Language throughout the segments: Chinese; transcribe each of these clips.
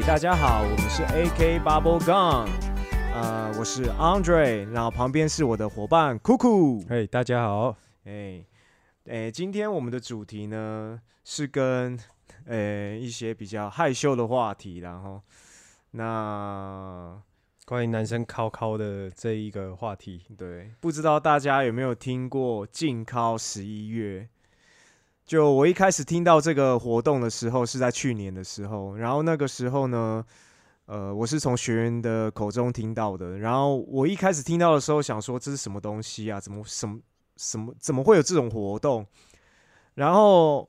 嗨，大家好，我们是 AK Bubble Gum，呃，我是 Andre，然后旁边是我的伙伴酷酷。嘿，大家好。哎，哎，今天我们的主题呢是跟呃一些比较害羞的话题，然后那关于男生考考的这一个话题，对，不知道大家有没有听过禁考十一月？就我一开始听到这个活动的时候，是在去年的时候，然后那个时候呢，呃，我是从学员的口中听到的，然后我一开始听到的时候，想说这是什么东西啊？怎么什么什么怎么会有这种活动？然后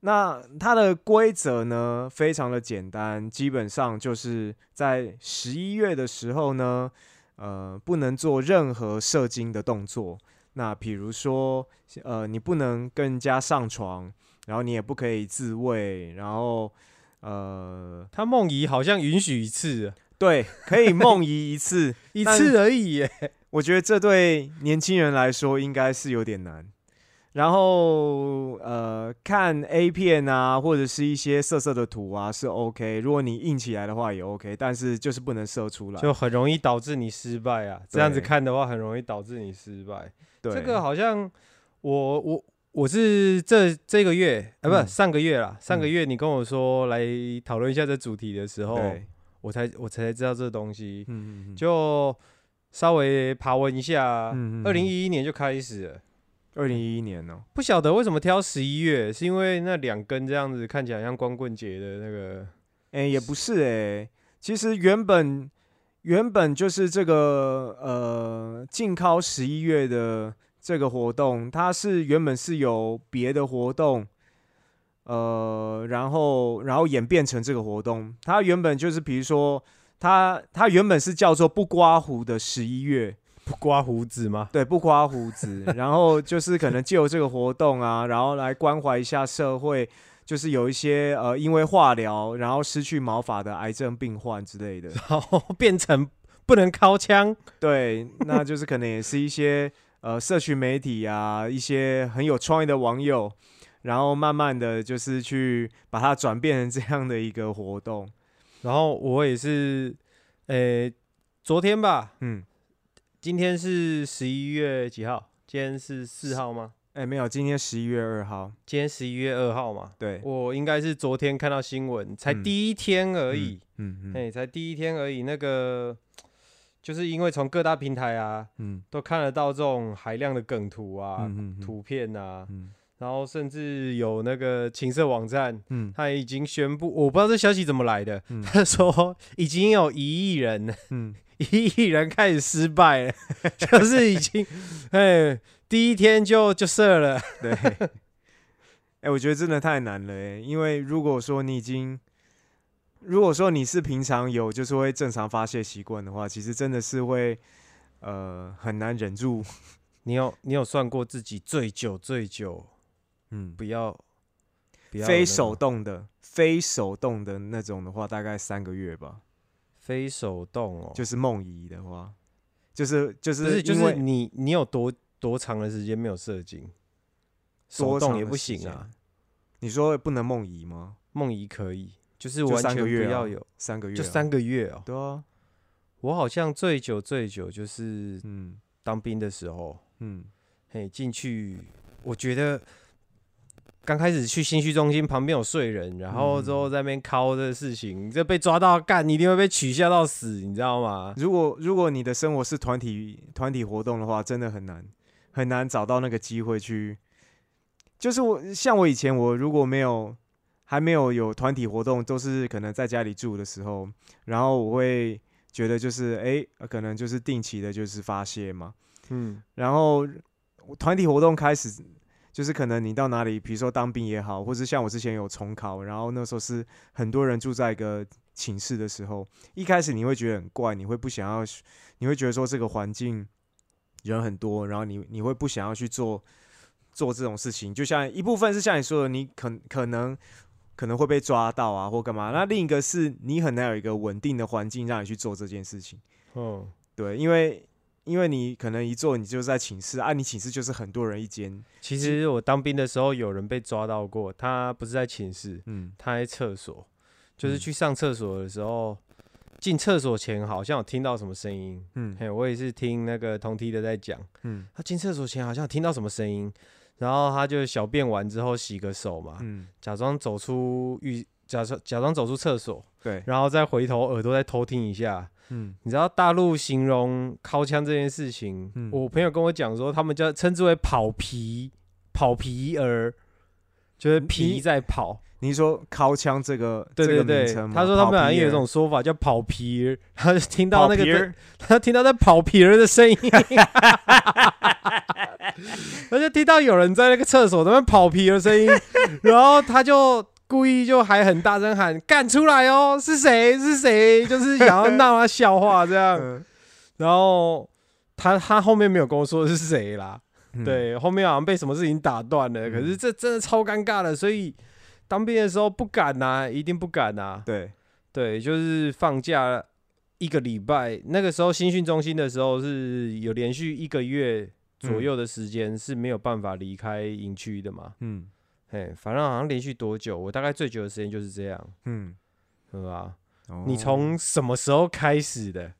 那它的规则呢，非常的简单，基本上就是在十一月的时候呢，呃，不能做任何射精的动作。那比如说，呃，你不能跟人家上床，然后你也不可以自慰，然后，呃，他梦遗好像允许一次，对，可以梦遗一次，一次而已耶。我觉得这对年轻人来说应该是有点难。然后，呃，看 A 片啊，或者是一些色色的图啊，是 OK。如果你硬起来的话也 OK，但是就是不能射出来，就很容易导致你失败啊。这样子看的话，很容易导致你失败。对，这个好像我我我是这这个月啊，不上个月啦，上个月你跟我说来讨论一下这主题的时候，我才我才知道这东西。嗯就稍微爬文一下，二零一一年就开始了。二零一一年哦，不晓得为什么挑十一月，是因为那两根这样子看起来像光棍节的那个？哎，也不是哎，其实原本原本就是这个呃禁靠十一月的这个活动，它是原本是有别的活动，呃，然后然后演变成这个活动，它原本就是比如说它它原本是叫做不刮胡的十一月。不刮胡子吗？对，不刮胡子，然后就是可能借由这个活动啊，然后来关怀一下社会，就是有一些呃，因为化疗然后失去毛发的癌症病患之类的，然 后变成不能掏枪。对，那就是可能也是一些呃，社群媒体啊，一些很有创意的网友，然后慢慢的就是去把它转变成这样的一个活动。然后我也是，呃，昨天吧，嗯。今天是十一月几号？今天是四号吗？哎，没有，今天十一月二号。今天十一月二号嘛？对，我应该是昨天看到新闻，才第一天而已。嗯嗯，哎，才第一天而已。那个就是因为从各大平台啊，嗯，都看得到这种海量的梗图啊、图片啊，然后甚至有那个情色网站，嗯，他已经宣布，我不知道这消息怎么来的，他 说已经有一亿人，嗯。一亿人开始失败了，就是已经，哎，第一天就就射了。对，哎，我觉得真的太难了，哎，因为如果说你已经，如果说你是平常有就是会正常发泄习惯的话，其实真的是会，呃，很难忍住。你有你有算过自己最久最久，嗯，不要，非手动的，非手动的那种的话，大概三个月吧。非手动哦，就是梦遗的话，就是就是就是你你有多多长的时间没有射精？手动也不行啊。你说不能梦遗吗？梦遗可以，就是完全不要有三个月，就三个月哦。对啊，我好像最久最久就是嗯当兵的时候，嗯嘿进去，我觉得。刚开始去新区中心旁边有睡人，然后之后在那边敲的事情，这被抓到干，你一定会被取笑到死，你知道吗？如果如果你的生活是团体团体活动的话，真的很难很难找到那个机会去。就是我像我以前我如果没有还没有有团体活动，都是可能在家里住的时候，然后我会觉得就是哎，可能就是定期的就是发泄嘛，嗯，然后团体活动开始。就是可能你到哪里，比如说当兵也好，或者像我之前有重考，然后那时候是很多人住在一个寝室的时候，一开始你会觉得很怪，你会不想要，你会觉得说这个环境人很多，然后你你会不想要去做做这种事情。就像一部分是像你说的，你可可能可能会被抓到啊，或干嘛。那另一个是你很难有一个稳定的环境让你去做这件事情。嗯，对，因为。因为你可能一做你就在寝室啊，你寝室就是很多人一间。其实我当兵的时候有人被抓到过，他不是在寝室，嗯，他在厕所，就是去上厕所的时候，进厕所前好像有听到什么声音。嗯，嘿，我也是听那个同梯的在讲。嗯，他进厕所前好像听到什么声音，然后他就小便完之后洗个手嘛，嗯，假装走出浴，假装假装走出厕所，对，然后再回头耳朵再偷听一下。嗯，你知道大陆形容敲枪这件事情，我朋友跟我讲说，他们叫称之为跑皮，跑皮儿，就是皮在跑。你说掏枪这个对对对，他说他们好像有一种说法叫跑皮儿，他就听到那个 他听到在跑皮儿的声音，他就听到有人在那个厕所那边跑皮的声音，然后他就。故意就还很大声喊“干出来哦，是谁？是谁”，就是想要闹他笑话这样。然后他他后面没有跟我说是谁啦，对，后面好像被什么事情打断了。可是这真的超尴尬的，所以当兵的时候不敢呐，一定不敢呐。对对，就是放假一个礼拜，那个时候新训中心的时候是有连续一个月左右的时间是没有办法离开营区的嘛。嗯。哎，反正好像连续多久？我大概最久的时间就是这样，嗯，是吧？你从什么时候开始的？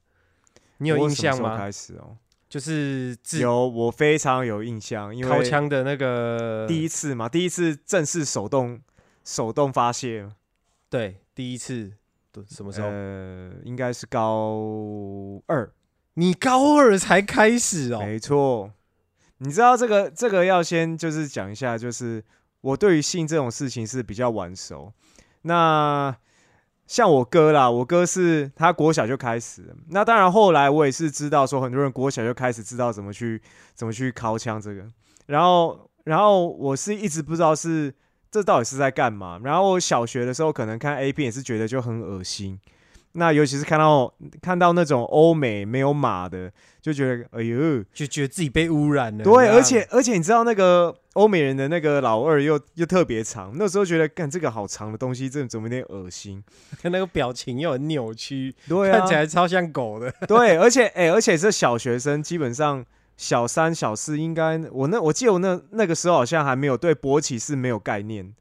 你有印象吗？开始哦，就是有，我非常有印象，因为掏枪的那个第一次嘛，第一次正式手动手动发泄，对，第一次什么时候？呃，应该是高二，你高二才开始哦，没错。你知道这个这个要先就是讲一下，就是。我对于性这种事情是比较晚熟，那像我哥啦，我哥是他国小就开始，那当然后来我也是知道说很多人国小就开始知道怎么去怎么去敲枪这个，然后然后我是一直不知道是这到底是在干嘛，然后我小学的时候可能看 A 片也是觉得就很恶心。那尤其是看到看到那种欧美没有马的，就觉得哎呦，就觉得自己被污染了。对，而且而且你知道那个欧美人的那个老二又又特别长，那时候觉得干这个好长的东西，这怎么有点恶心？看那个表情又很扭曲，对，看起来超像狗的。对，而且哎，而且是小学生，基本上小三小四应该，我那我记得我那那个时候好像还没有对勃起是没有概念。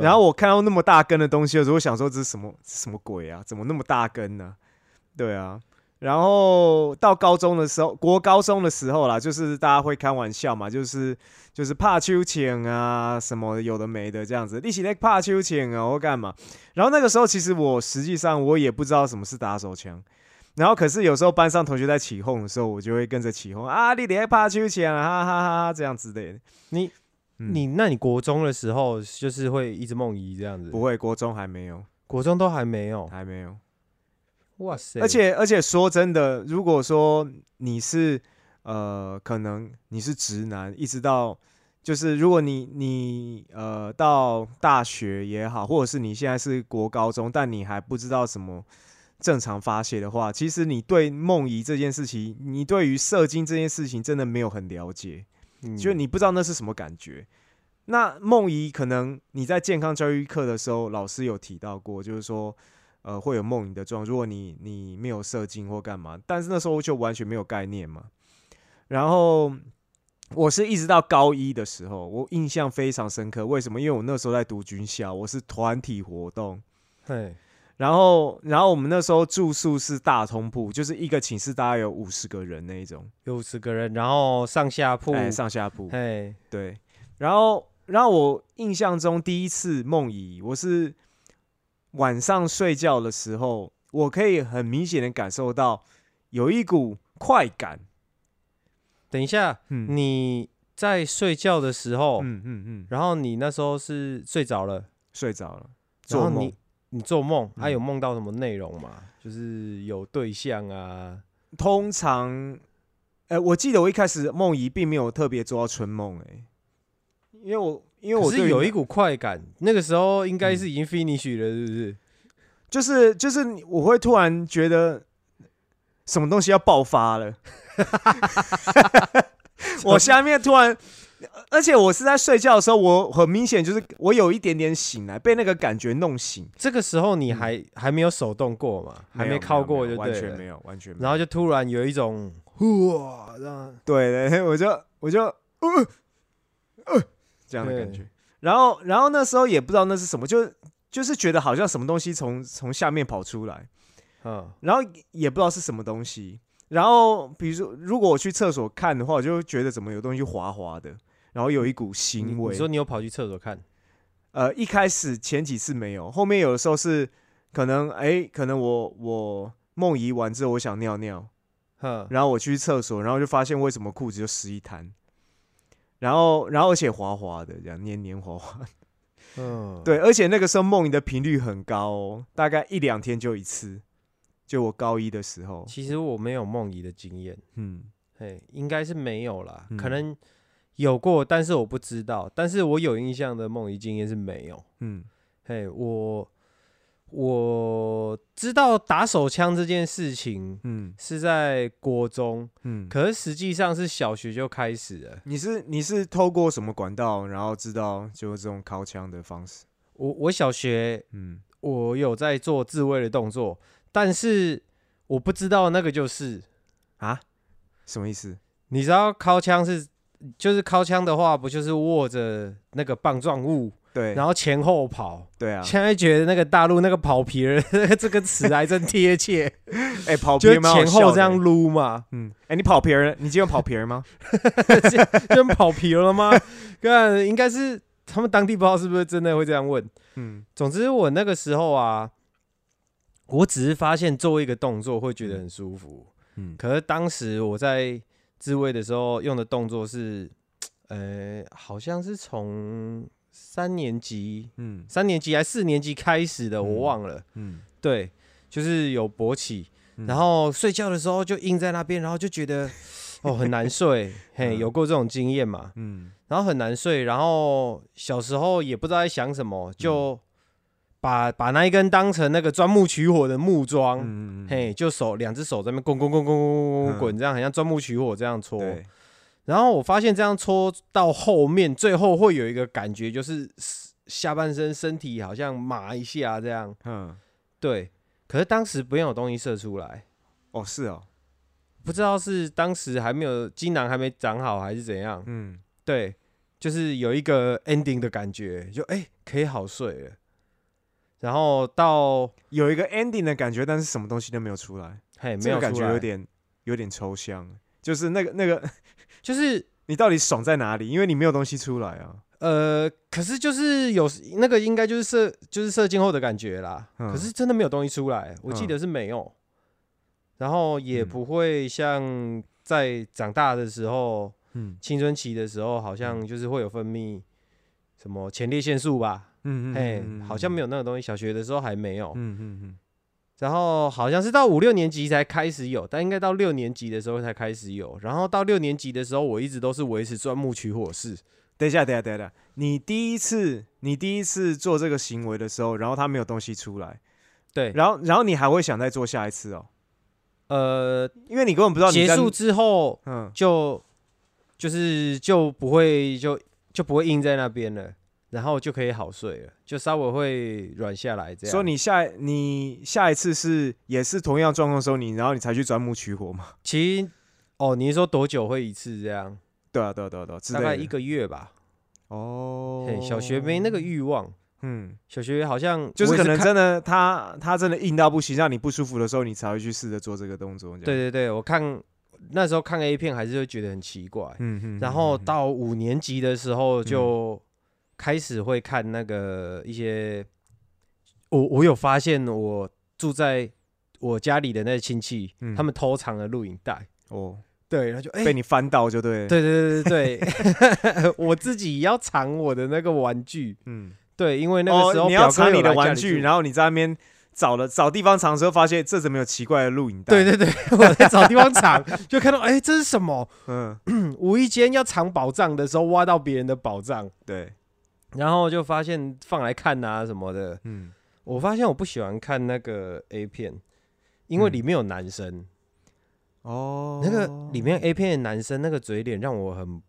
然后我看到那么大根的东西的时候，我想说这是什么什么鬼啊？怎么那么大根呢？对啊。然后到高中的时候，国高中的时候啦，就是大家会开玩笑嘛，就是就是怕秋千啊，什么有的没的这样子，一起来怕秋千啊，或干嘛。然后那个时候其实我实际上我也不知道什么是打手枪。然后可是有时候班上同学在起哄的时候，我就会跟着起哄啊，你得怕秋千啊，哈哈哈哈这样子的。你。你那你国中的时候就是会一直梦遗这样子？不会，国中还没有，国中都还没有，还没有。哇塞！而且而且说真的，如果说你是呃，可能你是直男，一直到就是如果你你呃到大学也好，或者是你现在是国高中，但你还不知道什么正常发泄的话，其实你对梦遗这件事情，你对于射精这件事情真的没有很了解。就你不知道那是什么感觉。那梦遗可能你在健康教育课的时候，老师有提到过，就是说，呃，会有梦遗的状。如果你你没有射精或干嘛，但是那时候就完全没有概念嘛。然后我是一直到高一的时候，我印象非常深刻。为什么？因为我那时候在读军校，我是团体活动。对。然后，然后我们那时候住宿是大通铺，就是一个寝室大概有五十个人那一种，有五十个人，然后上下铺，上下铺，哎，对。然后，然后我印象中第一次梦遗，我是晚上睡觉的时候，我可以很明显的感受到有一股快感。等一下，你在睡觉的时候，嗯嗯嗯，然后你那时候是睡着了，睡着了，做梦。你做梦，还有梦到什么内容吗？就是有对象啊。通常，哎，我记得我一开始梦遗并没有特别做到春梦，哎，因为我因为我是有一股快感，那个时候应该是已经 finish 了，是不是？就是就是，我会突然觉得什么东西要爆发了，我下面突然。而且我是在睡觉的时候，我很明显就是我有一点点醒来，被那个感觉弄醒。这个时候你还还没有手动过嘛？还没靠过就完全没有，完全。然后就突然有一种哇，这样对对，我就我就呃呃这样的感觉。然后然后那时候也不知道那是什么，就就是觉得好像什么东西从从下面跑出来，嗯，然后也不知道是什么东西。然后比如说，如果我去厕所看的话，我就觉得怎么有东西滑滑的，然后有一股腥味。你说你有跑去厕所看？呃，一开始前几次没有，后面有的时候是可能，哎，可能我我梦遗完之后，我想尿尿，然后我去厕所，然后就发现为什么裤子就湿一滩，然后然后而且滑滑的，这样黏黏滑滑。嗯，对，而且那个时候梦遗的频率很高，哦，大概一两天就一次。就我高一的时候，其实我没有梦遗的经验，嗯，嘿，应该是没有啦，可能有过，但是我不知道。但是我有印象的梦遗经验是没有，嗯，嘿，我我知道打手枪这件事情，嗯，是在国中，嗯，可是实际上是小学就开始了。你是你是透过什么管道，然后知道就是这种靠枪的方式？我我小学，嗯，我有在做自卫的动作。但是我不知道那个就是啊，什么意思？你知道靠枪是，就是靠枪的话，不就是握着那个棒状物，对，然后前后跑，对啊。现在觉得那个大陆那个跑皮儿 这个词还真贴切，哎，跑皮儿前后这样撸嘛，嗯，哎，你跑皮儿，你今天跑皮儿吗？今天跑皮了吗？看，应该是他们当地不知道是不是真的会这样问，嗯，总之我那个时候啊。我只是发现做一个动作会觉得很舒服，嗯，可是当时我在自慰的时候用的动作是，呃，好像是从三年级，嗯，三年级还四年级开始的，我忘了，嗯，对，就是有勃起，然后睡觉的时候就硬在那边，然后就觉得哦很难 睡，嘿，有过这种经验嘛，嗯，然后很难睡，然后小时候也不知道在想什么，就。把把那一根当成那个钻木取火的木桩，嘿，就手两只手在那边滚滚滚滚滚滚滚，这样很像钻木取火这样搓。然后我发现这样搓到后面，最后会有一个感觉，就是下半身身体好像麻一下这样。嗯，对。可是当时不用有东西射出来。哦，是哦，不知道是当时还没有精囊还没长好还是怎样。嗯，对，就是有一个 ending 的感觉，就哎可以好睡了。然后到有一个 ending 的感觉，但是什么东西都没有出来，嘿，没有感觉，有点有点抽象，就是那个那个，就是你到底爽在哪里？因为你没有东西出来啊。呃，可是就是有那个应该就是射就是射精后的感觉啦，可是真的没有东西出来，我记得是没有，然后也不会像在长大的时候，嗯，青春期的时候，好像就是会有分泌什么前列腺素吧。嗯嗯，好像没有那个东西，小学的时候还没有。嗯嗯嗯，然后好像是到五六年级才开始有，但应该到六年级的时候才开始有。然后到六年级的时候，我一直都是维持钻木取火式。等一下，等一下，等一下，你第一次你第一次做这个行为的时候，然后它没有东西出来，对，然后然后你还会想再做下一次哦？呃，因为你根本不知道结束之后，嗯，就就是就不会就就不会硬在那边了。然后就可以好睡了，就稍微会软下来这样。说你下你下一次是也是同样状况的时候，你然后你才去钻木取火吗？其实哦，你是说多久会一次这样？对啊，对啊，对啊，对啊，大概一个月吧。哦，小学没那个欲望。嗯，小学好像就是可能真的他他真的硬到不行，让你不舒服的时候，你才会去试着做这个动作。对对对，我看那时候看 A 片还是会觉得很奇怪。嗯嗯。然后到五年级的时候就。开始会看那个一些，我我有发现，我住在我家里的那些亲戚，他们偷藏了录影带。哦，对，然后就被你翻到就对，对对对对对，我自己要藏我的那个玩具，嗯，对，因为那个时候你要藏你的玩具，然后你在那边找了找地方藏的时候，发现这怎么有奇怪的录影带？对对对，我在找地方藏，就看到哎，这是什么？嗯，无意间要藏宝藏的时候，挖到别人的宝藏，对。然后就发现放来看啊什么的，嗯，我发现我不喜欢看那个 A 片，因为里面有男生，哦，那个里面 A 片的男生那个嘴脸让我很，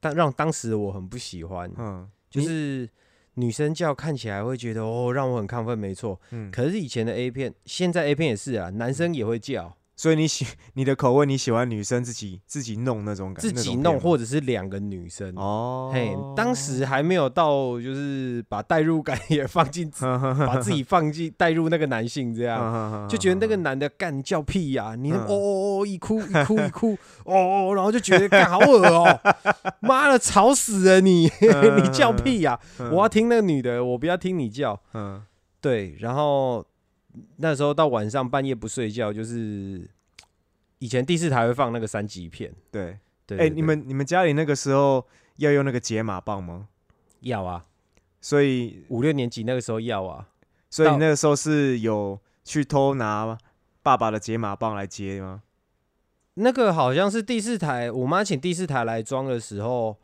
但让当时我很不喜欢，嗯，就是女生叫看起来会觉得哦让我很亢奋，没错，嗯，可是以前的 A 片，现在 A 片也是啊，男生也会叫，所以你喜 你的口味，你喜欢女生自己自己弄那种感觉，自己弄或者是两个女生哦。嘿，当时还没有到，就是把代入感也放进，把自己放进代入那个男性这样，就觉得那个男的干叫屁呀，你哦哦哦一哭一哭一哭哦哦，然后就觉得干好恶哦，妈的吵死了你，你叫屁呀，我要听那个女的，我不要听你叫。嗯，对，然后。那时候到晚上半夜不睡觉，就是 以前第四台会放那个三级片。对对，哎，你们你们家里那个时候要用那个解码棒吗？要啊，所以五六年级那个时候要啊，所以那个时候是有去偷拿爸爸的解码棒来接吗？那个好像是第四台，我妈请第四台来装的时候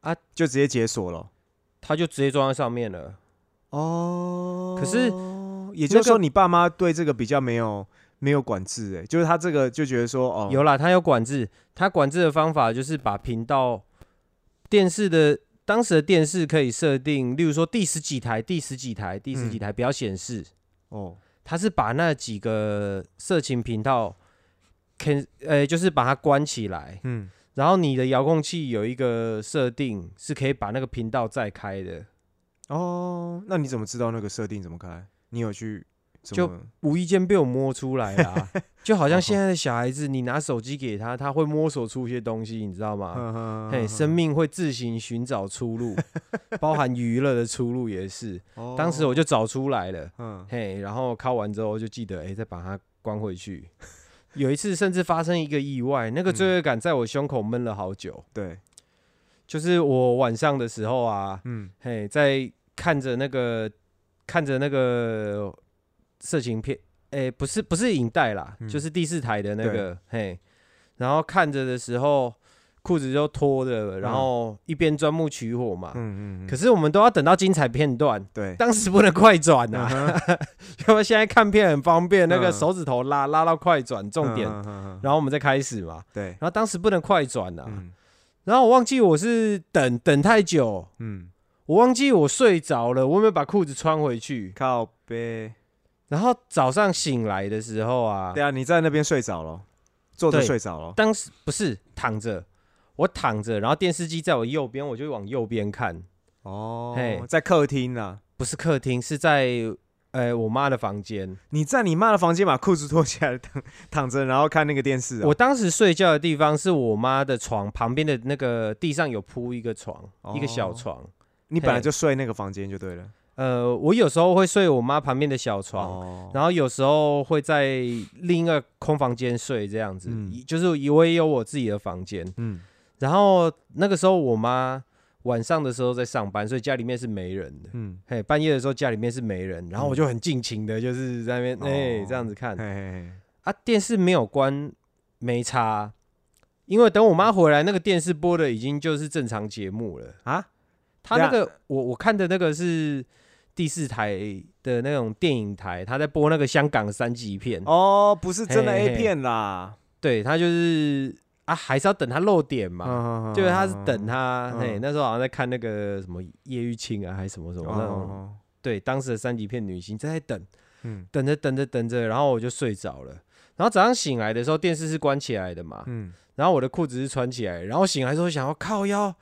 啊，就直接解锁了，他就直接装在上面了。哦，可是。也就是说，你爸妈对这个比较没有没有管制，哎，就是他这个就觉得说，哦，有啦，他有管制，他管制的方法就是把频道电视的当时的电视可以设定，例如说第十几台、第十几台、第十几台不要显示，哦，他是把那几个色情频道，肯，呃，就是把它关起来，嗯，然后你的遥控器有一个设定是可以把那个频道再开的，哦，那你怎么知道那个设定怎么开？你有去就无意间被我摸出来啊，就好像现在的小孩子，你拿手机给他，他会摸索出一些东西，你知道吗？嘿，生命会自行寻找出路，包含娱乐的出路也是。当时我就找出来了，嘿，然后敲完之后就记得，哎，再把它关回去。有一次甚至发生一个意外，那个罪恶感在我胸口闷了好久。对，就是我晚上的时候啊，嗯，嘿，在看着那个。看着那个色情片，哎，不是不是影带啦，就是第四台的那个，嘿，然后看着的时候，裤子就脱的，然后一边钻木取火嘛，嗯嗯，可是我们都要等到精彩片段，对，当时不能快转呐，因为 现在看片很方便，那个手指头拉拉到快转重点，然后我们再开始嘛，对，然后当时不能快转呐，然后我忘记我是等等太久，嗯。我忘记我睡着了，我有没有把裤子穿回去？靠背。然后早上醒来的时候啊，对啊，你在那边睡着了，坐着睡着了。当时不是躺着，我躺着，然后电视机在我右边，我就往右边看。哦，嘿，在客厅啊？不是客厅，是在呃我妈的房间。你在你妈的房间把裤子脱下来躺躺着，然后看那个电视。我当时睡觉的地方是我妈的床旁边的那个地上有铺一个床，一个小床。你本来就睡那个房间就对了。呃，我有时候会睡我妈旁边的小床，然后有时候会在另一个空房间睡，这样子，就是我也有我自己的房间。嗯，然后那个时候我妈晚上的时候在上班，所以家里面是没人的。嗯，嘿，半夜的时候家里面是没人，然后我就很尽情的，就是在那边哎这样子看。啊，电视没有关，没插，因为等我妈回来，那个电视播的已经就是正常节目了啊。他那个，我我看的那个是第四台的那种电影台，他在播那个香港三级片哦，不是真的 A 片啦。对他就是啊，还是要等他漏点嘛，就是他是等他，嘿，那时候好像在看那个什么叶玉卿啊，还是什么什么那种，对，当时的三级片女星在等，嗯，等着等着等着，然后我就睡着了，然后早上醒来的时候电视是关起来的嘛，嗯，然后我的裤子是穿起来，然后醒来之后想要靠腰。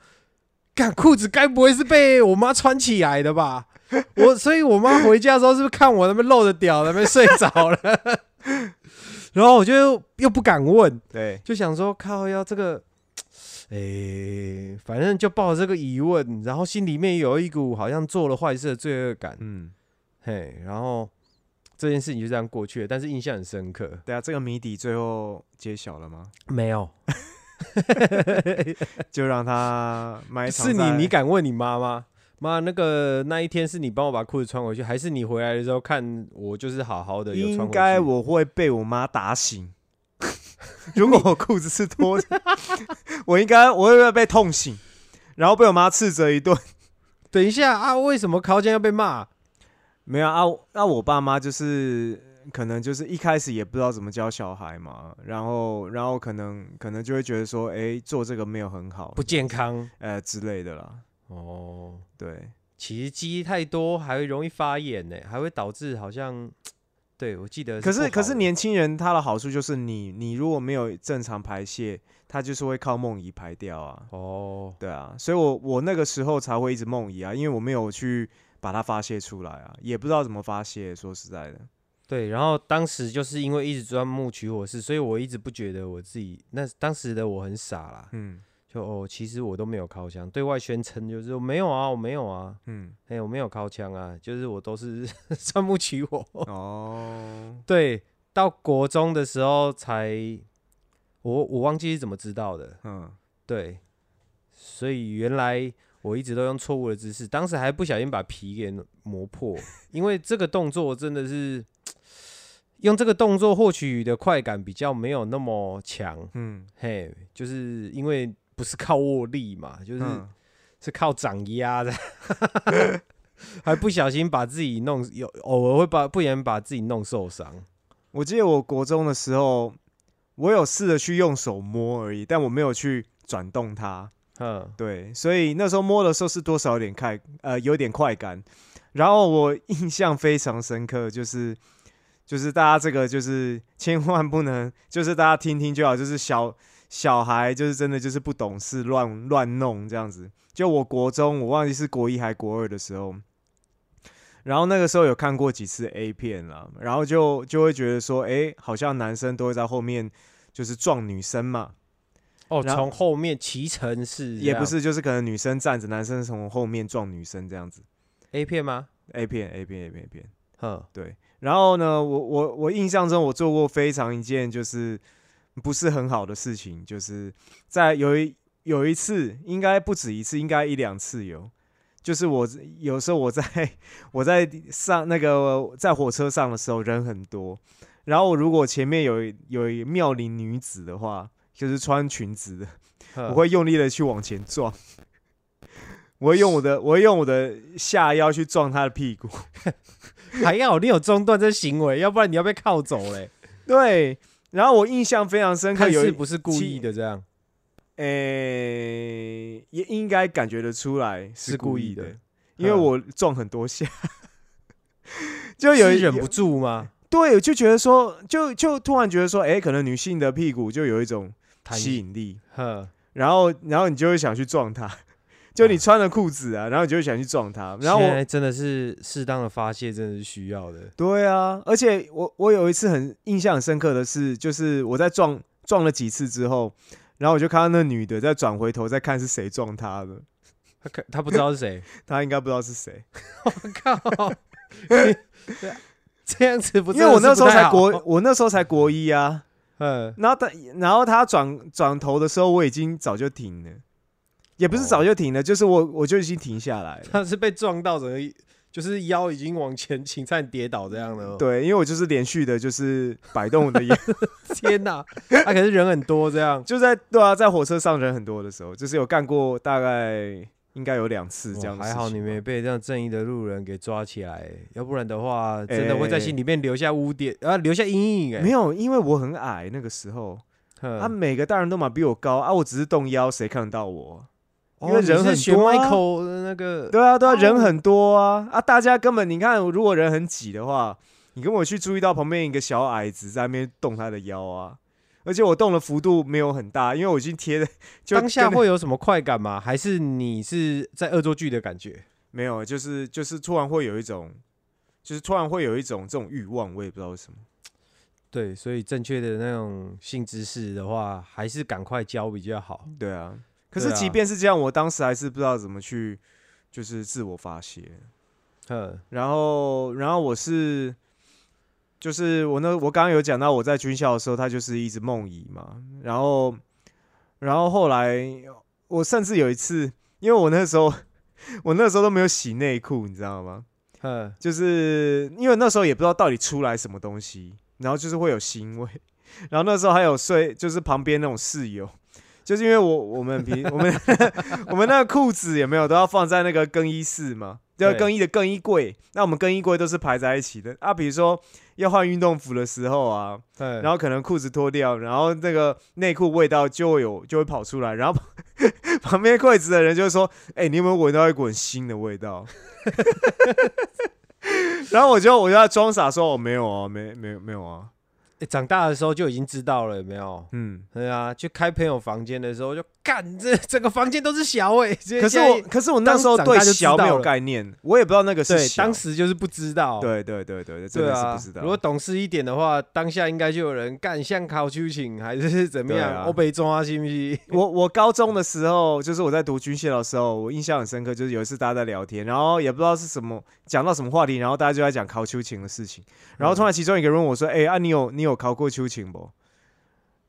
干裤子该不会是被我妈穿起来的吧？我所以，我妈回家的时候是不是看我那边露着屌，那边睡着了？然后我就又不敢问，对，就想说靠，要这个，哎，反正就抱着这个疑问，然后心里面有一股好像做了坏事的罪恶感，嗯，嘿，然后这件事情就这样过去了，但是印象很深刻。对啊，这个谜底最后揭晓了吗？没有。就让他埋藏。是你，你敢问你妈吗？妈，那个那一天是你帮我把裤子穿回去，还是你回来的时候看我就是好好的有穿？应该我会被我妈打醒。如果我裤子是脱的，我应该我会不会被痛醒，然后被我妈斥责一顿？等一下啊，为什么考监要被骂？没有啊，那我爸妈就是。可能就是一开始也不知道怎么教小孩嘛，然后，然后可能可能就会觉得说，哎，做这个没有很好，不健康，呃之类的啦。哦，对，其实记忆太多还会容易发炎呢，还会导致好像对，我记得。可是可是年轻人他的好处就是你你如果没有正常排泄，他就是会靠梦遗排掉啊。哦，对啊，所以我我那个时候才会一直梦遗啊，因为我没有去把它发泄出来啊，也不知道怎么发泄。说实在的，对。然后当时就是因为一直钻木取火式，所以我一直不觉得我自己那当时的我很傻啦。嗯。就哦，其实我都没有靠枪，对外宣称就是没有啊，我没有啊，嗯，哎，我没有靠枪啊，就是我都是 钻木取火。哦，对，到国中的时候才，我我忘记是怎么知道的，嗯，对，所以原来我一直都用错误的姿势，当时还不小心把皮给磨破，因为这个动作真的是用这个动作获取的快感比较没有那么强，嗯，嘿，就是因为。不是靠握力嘛，就是是靠掌压的，还不小心把自己弄有偶尔会把不然把自己弄受伤。我记得我国中的时候，我有试着去用手摸而已，但我没有去转动它。嗯，对，所以那时候摸的时候是多少有点快，呃，有点快感。然后我印象非常深刻，就是就是大家这个就是千万不能，就是大家听听就好，就是小。小孩就是真的就是不懂事，乱乱弄这样子。就我国中，我忘记是国一还国二的时候，然后那个时候有看过几次 A 片了，然后就就会觉得说，哎，好像男生都会在后面就是撞女生嘛。哦，从后面骑乘是也不是，就是可能女生站着，男生从后面撞女生这样子。A 片吗？A 片，A 片，A 片，A 片。哼，对。然后呢，我我我印象中我做过非常一件就是。不是很好的事情，就是在有一有一次，应该不止一次，应该一两次有。就是我有时候我在我在上那个在火车上的时候人很多，然后如果前面有有妙龄女子的话，就是穿裙子的，我会用力的去往前撞，我会用我的我会用我的下腰去撞她的屁股，还要你有中断这行为，要不然你要被铐走嘞。对。然后我印象非常深刻，有是不是故意的这样？诶，也应该感觉得出来是故意的，因为我撞很多下，就有忍不住吗？对，就觉得说，就就突然觉得说，哎，可能女性的屁股就有一种吸引力，然后然后你就会想去撞她。就你穿了裤子啊，然后你就想去撞他。然后我真的是适当的发泄，真的是需要的。对啊，而且我我有一次很印象很深刻的是，就是我在撞撞了几次之后，然后我就看到那女的在转回头再看是谁撞她的。她看她不知道是谁，她应该不知道是谁。我靠！这样子不？因为我那时候才国，我那时候才国一啊。嗯。然后他然后他转转头的时候，我已经早就停了。也不是早就停了，就是我我就已经停下来了。他是被撞到整个，就是腰已经往前倾，差点跌倒这样的。对，因为我就是连续的，就是摆动我的腰。天哪！他可是人很多，这样就在对啊，在火车上人很多的时候，就是有干过大概应该有两次这样。还好你没被这样正义的路人给抓起来，要不然的话，真的会在心里面留下污点啊，留下阴影。哎，没有，因为我很矮那个时候，他每个大人都嘛比我高啊，我只是动腰，谁看得到我？因为人很多啊，那个对啊对啊，人很多啊啊！大家根本你看，如果人很挤的话，你跟我去注意到旁边一个小矮子在那边动他的腰啊，而且我动的幅度没有很大，因为我已经贴的。当下会有什么快感吗？还是你是在恶作剧的感觉？没有，就是就是突然会有一种，就是突然会有一种这种欲望，我也不知道为什么。对，所以正确的那种性知识的话，还是赶快教比较好。对啊。可是即便是这样，我当时还是不知道怎么去，就是自我发泄。嗯，然后，然后我是，就是我那我刚刚有讲到我在军校的时候，他就是一直梦遗嘛。然后，然后后来我甚至有一次，因为我那时候我那时候都没有洗内裤，你知道吗？嗯，就是因为那时候也不知道到底出来什么东西，然后就是会有腥味。然后那时候还有睡，就是旁边那种室友。就是因为我我们平我们 我们那个裤子有没有都要放在那个更衣室嘛？要更衣的更衣柜，那我们更衣柜都是排在一起的啊。比如说要换运动服的时候啊，然后可能裤子脱掉，然后那个内裤味道就会有就会跑出来，然后 旁边柜子的人就说：“哎，你有没有闻到一股很腥的味道？” 然后我就我就要装傻说我没有啊，没没有没有啊。长大的时候就已经知道了，有没有？嗯，对啊，去开朋友房间的时候就干，这整个房间都是小哎。可是我，可是我那时候对小没有概念，我也不知道那个是小。当时就是不知道。对对对对，真的是不知道。如果懂事一点的话，当下应该就有人干，像考秋瑾还是怎么样？我被抓，信不信？我我高中的时候，就是我在读军校的时候，我印象很深刻，就是有一次大家在聊天，然后也不知道是什么讲到什么话题，然后大家就在讲考秋瑾的事情，然后突然其中一个人问我说：“哎啊，你有你有考过秋瑾？”不，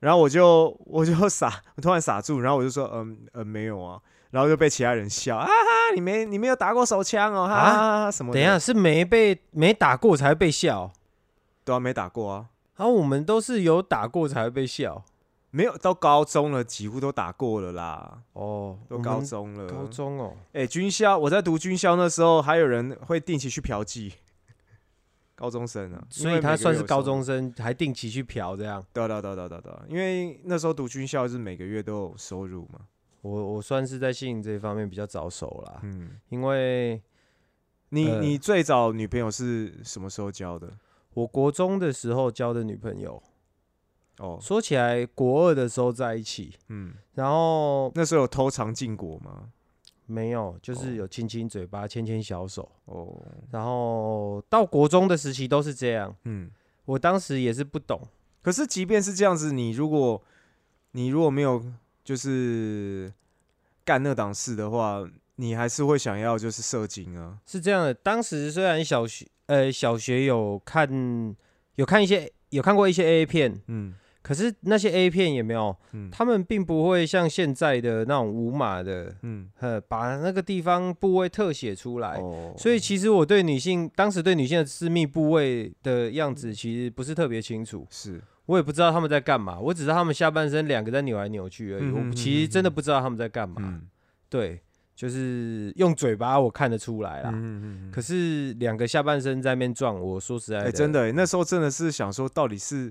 然后我就 我就傻，我突然傻住，然后我就说，嗯嗯没有啊，然后就被其他人笑，啊哈，你没你没有打过手枪哦，哈哈什么？等一下是没被没打过才会被笑，对啊，没打过啊，然后我们都是有打过才会被笑，没有到高中了，几乎都打过了啦，哦，都高中了，高中哦，哎，军校我在读军校那时候，还有人会定期去嫖妓。高中生啊，所以他算是高中生，还定期去嫖这样。对对对对对对，因为那时候读军校是每个月都有收入嘛。我我算是在性这方面比较早熟啦。嗯，因为你你最早女朋友是什么时候交的？我国中的时候交的女朋友。哦，说起来国二的时候在一起。嗯，然后那时候有偷尝禁果吗？没有，就是有亲亲嘴巴、牵牵小手哦。然后到国中的时期都是这样。嗯，我当时也是不懂。可是即便是这样子，你如果你如果没有就是干那档事的话，你还是会想要就是射精啊。是这样的，当时虽然小学呃小学有看有看一些有看过一些 A 片，嗯。可是那些 A 片也没有，他们并不会像现在的那种无码的，嗯，呃，把那个地方部位特写出来。所以其实我对女性当时对女性的私密部位的样子其实不是特别清楚，是我也不知道他们在干嘛，我只知道他们下半身两个在扭来扭去而已。我其实真的不知道他们在干嘛。对，就是用嘴巴我看得出来啦。可是两个下半身在面撞，我说实在的，真的那时候真的是想说，到底是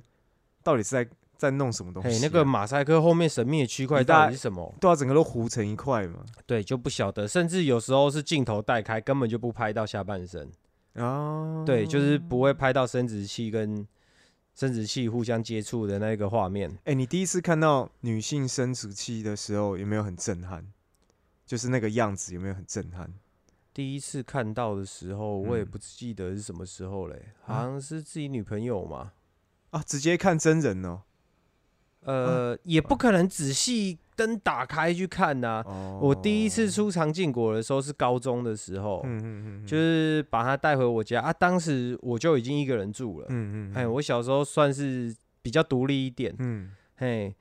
到底是在。在弄什么东西？那个马赛克后面神秘的区块到底是什么？对啊，整个都糊成一块嘛。对，就不晓得，甚至有时候是镜头带开，根本就不拍到下半身。哦，对，就是不会拍到生殖器跟生殖器互相接触的那个画面。哎，你第一次看到女性生殖器的时候，有没有很震撼？就是那个样子有没有很震撼？第一次看到的时候，我也不记得是什么时候嘞，好像是自己女朋友嘛。啊，直接看真人哦。呃，也不可能仔细灯打开去看呐。我第一次出长进果的时候是高中的时候，嗯嗯嗯，就是把他带回我家。啊。当时我就已经一个人住了，嗯嗯，哎，我小时候算是比较独立一点，嗯，嘿，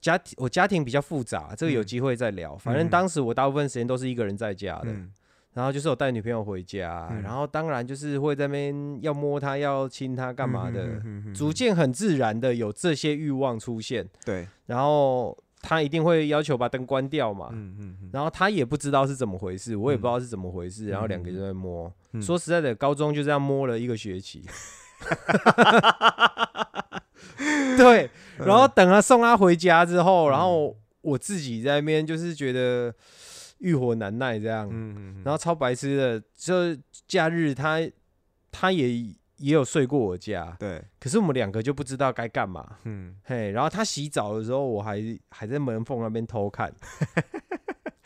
家庭我家庭比较复杂，这个有机会再聊。反正当时我大部分时间都是一个人在家的。然后就是我带女朋友回家，然后当然就是会在那边要摸她、要亲她干嘛的，逐渐很自然的有这些欲望出现。对，然后他一定会要求把灯关掉嘛。然后他也不知道是怎么回事，我也不知道是怎么回事，然后两个人在摸。说实在的，高中就这样摸了一个学期。对，然后等他送他回家之后，然后我自己在那边就是觉得。欲火难耐这样，然后超白痴的，就假日他他也也有睡过我家，对，可是我们两个就不知道该干嘛，嗯，嘿，然后他洗澡的时候，我还还在门缝那边偷看，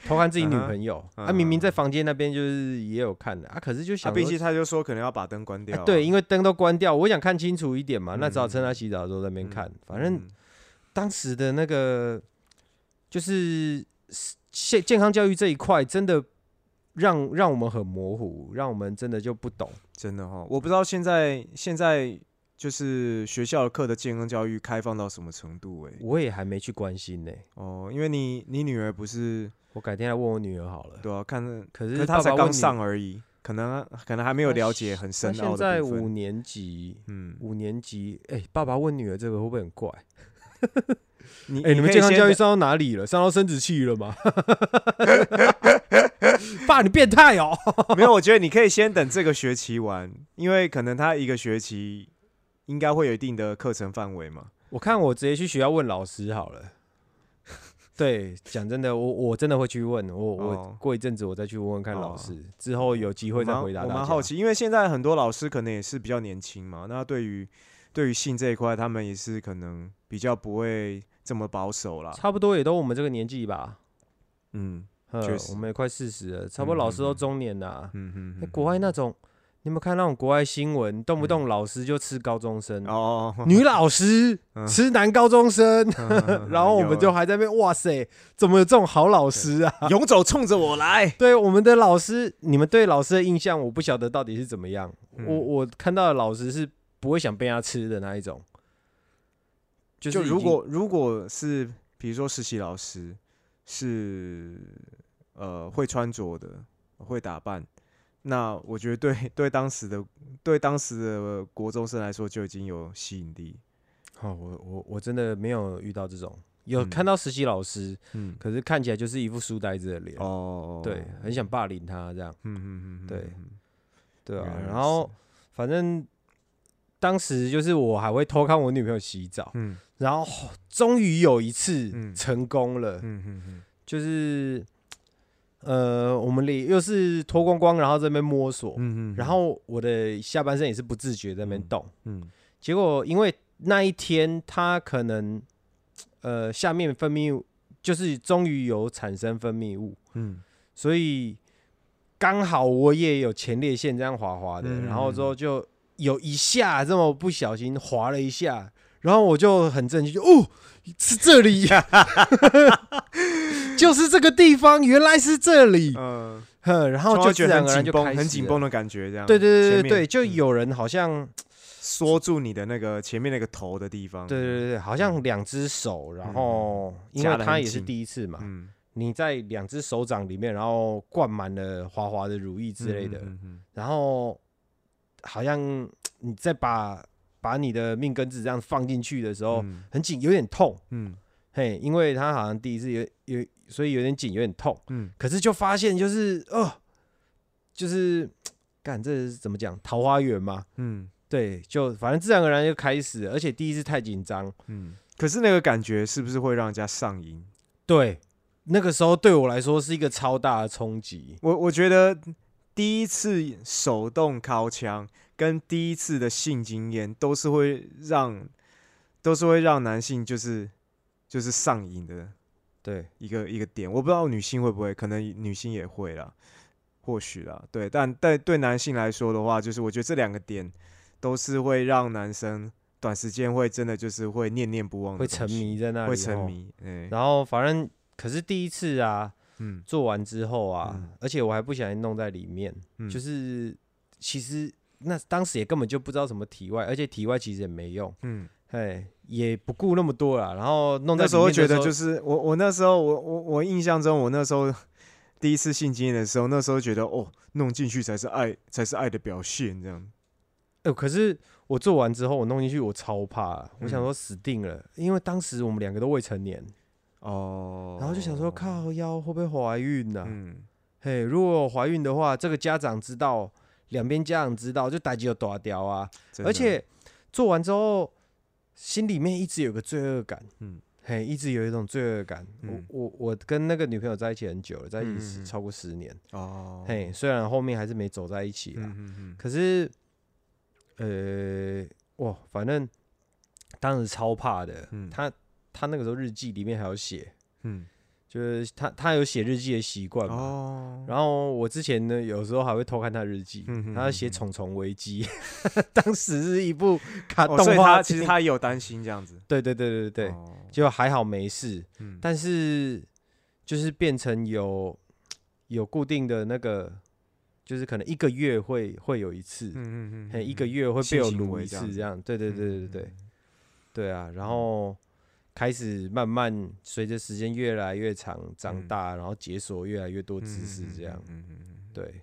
偷看自己女朋友，他明明在房间那边就是也有看的。啊，可是就想，毕竟他就说可能要把灯关掉，对，因为灯都关掉，我想看清楚一点嘛，那只好趁他洗澡的时候在那边看，反正当时的那个就是健健康教育这一块真的让让我们很模糊，让我们真的就不懂。真的哈，我不知道现在现在就是学校的课的健康教育开放到什么程度哎，我也还没去关心呢。哦，因为你你女儿不是，我改天来问我女儿好了。对啊，看可是她才刚上而已，可能可能还没有了解很深奥的现在五年级，嗯，五年级，哎，爸爸问女儿这个会不会很怪？你哎，你们健康教育上到哪里了？上到生殖器了吗？爸，你变态哦！没有，我觉得你可以先等这个学期完，因为可能他一个学期应该会有一定的课程范围嘛。我看我直接去学校问老师好了。对，讲真的，我我真的会去问我，我过一阵子我再去问问看老师，之后有机会再回答。我蛮好奇，因为现在很多老师可能也是比较年轻嘛，那对于对于性这一块，他们也是可能比较不会这么保守了。差不多也都我们这个年纪吧。嗯，确实，我们也快四十了，差不多老师都中年了。嗯嗯，国外那种。你有没有看那种国外新闻，动不动老师就吃高中生哦，女老师吃男高中生，然后我们就还在那边哇塞，怎么有这种好老师啊？勇走冲着我来！对我们的老师，你们对老师的印象，我不晓得到底是怎么样。我我看到的老师是不会想被他吃的那一种。就如果如果是比如说实习老师是呃会穿着的，会打扮。那我觉得对对当时的对当时的国中生来说就已经有吸引力。好，我我我真的没有遇到这种，有看到实习老师，嗯，可是看起来就是一副书呆子的脸。哦，对，很想霸凌他这样。嗯嗯嗯，对，对啊。然后反正当时就是我还会偷看我女朋友洗澡。嗯，然后终于有一次成功了。嗯嗯嗯，就是。呃，我们里又是脱光光，然后在那边摸索，嗯嗯，然后我的下半身也是不自觉在那边动，嗯，结果因为那一天他可能，呃，下面分泌就是终于有产生分泌物，嗯，所以刚好我也有前列腺这样滑滑的，然后之后就有一下这么不小心滑了一下，然后我就很震惊，就哦，是这里呀。就是这个地方，原来是这里。嗯，然后就自然而然就很紧绷的感觉，这样。对对对对对，就有人好像缩住你的那个前面那个头的地方。对对对，好像两只手，然后因为他也是第一次嘛，你在两只手掌里面，然后灌满了滑滑的乳液之类的，然后好像 你再把把你的命根子这样放进去的时候，很紧，有点痛。嗯。嘿，因为他好像第一次有有，所以有点紧，有点痛。嗯，可是就发现就是哦，就是 干这是怎么讲？桃花源嘛？嗯，对，就反正自然而然就开始，而且第一次太紧张。嗯，可是那个感觉是不是会让人家上瘾？对，那个时候对我来说是一个超大的冲击。我我觉得第一次手动掏枪跟第一次的性经验都是会让，都是会让男性就是。就是上瘾的，对一个一个点，我不知道女性会不会，可能女性也会啦，或许啦，对，但但对男性来说的话，就是我觉得这两个点都是会让男生短时间会真的就是会念念不忘，会沉迷在那里，会沉迷。然后反正可是第一次啊，嗯，做完之后啊，而且我还不小心弄在里面，就是其实那当时也根本就不知道什么体外，而且体外其实也没用，嗯。哎，也不顾那么多了，然后弄那时候觉得就是我我那时候我我我印象中我那时候 第一次性经验的时候，那时候觉得哦，弄进去才是爱，才是爱的表现这样。哎，可是我做完之后，我弄进去我超怕，我想说死定了，因为当时我们两个都未成年哦，然后就想说靠腰会不会怀孕呢？嗯，嘿，如果怀孕的话，这个家长知道，两边家长知道，就打击有多掉啊，而且做完之后。心里面一直有个罪恶感，嗯，嘿，一直有一种罪恶感。我我我跟那个女朋友在一起很久了，在一起超过十年。哦，嘿，虽然后面还是没走在一起啦，可是，呃，哇，反正当时超怕的。嗯。他他那个时候日记里面还有写，嗯。就是他，他有写日记的习惯嘛。然后我之前呢，有时候还会偷看他日记。他写《虫虫危机》，当时是一部卡动画。其实他也有担心这样子。对对对对对，就还好没事。嗯但是就是变成有有固定的那个，就是可能一个月会会有一次。嗯嗯嗯。一个月会被我撸一次这样。对对对对对。对啊，然后。开始慢慢随着时间越来越长长大，然后解锁越来越多知识，这样。嗯嗯嗯。对，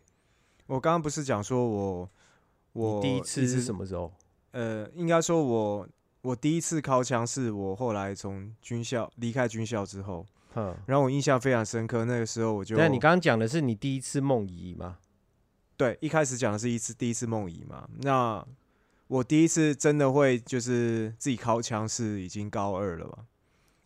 我刚刚不是讲说我我第一次是什么时候？呃，应该说我我第一次靠枪是我后来从军校离开军校之后，嗯，然后我印象非常深刻。那个时候我就，那你刚刚讲的是你第一次梦遗吗？对，一开始讲的是一次第一次梦遗嘛。那我第一次真的会就是自己敲枪是已经高二了吧？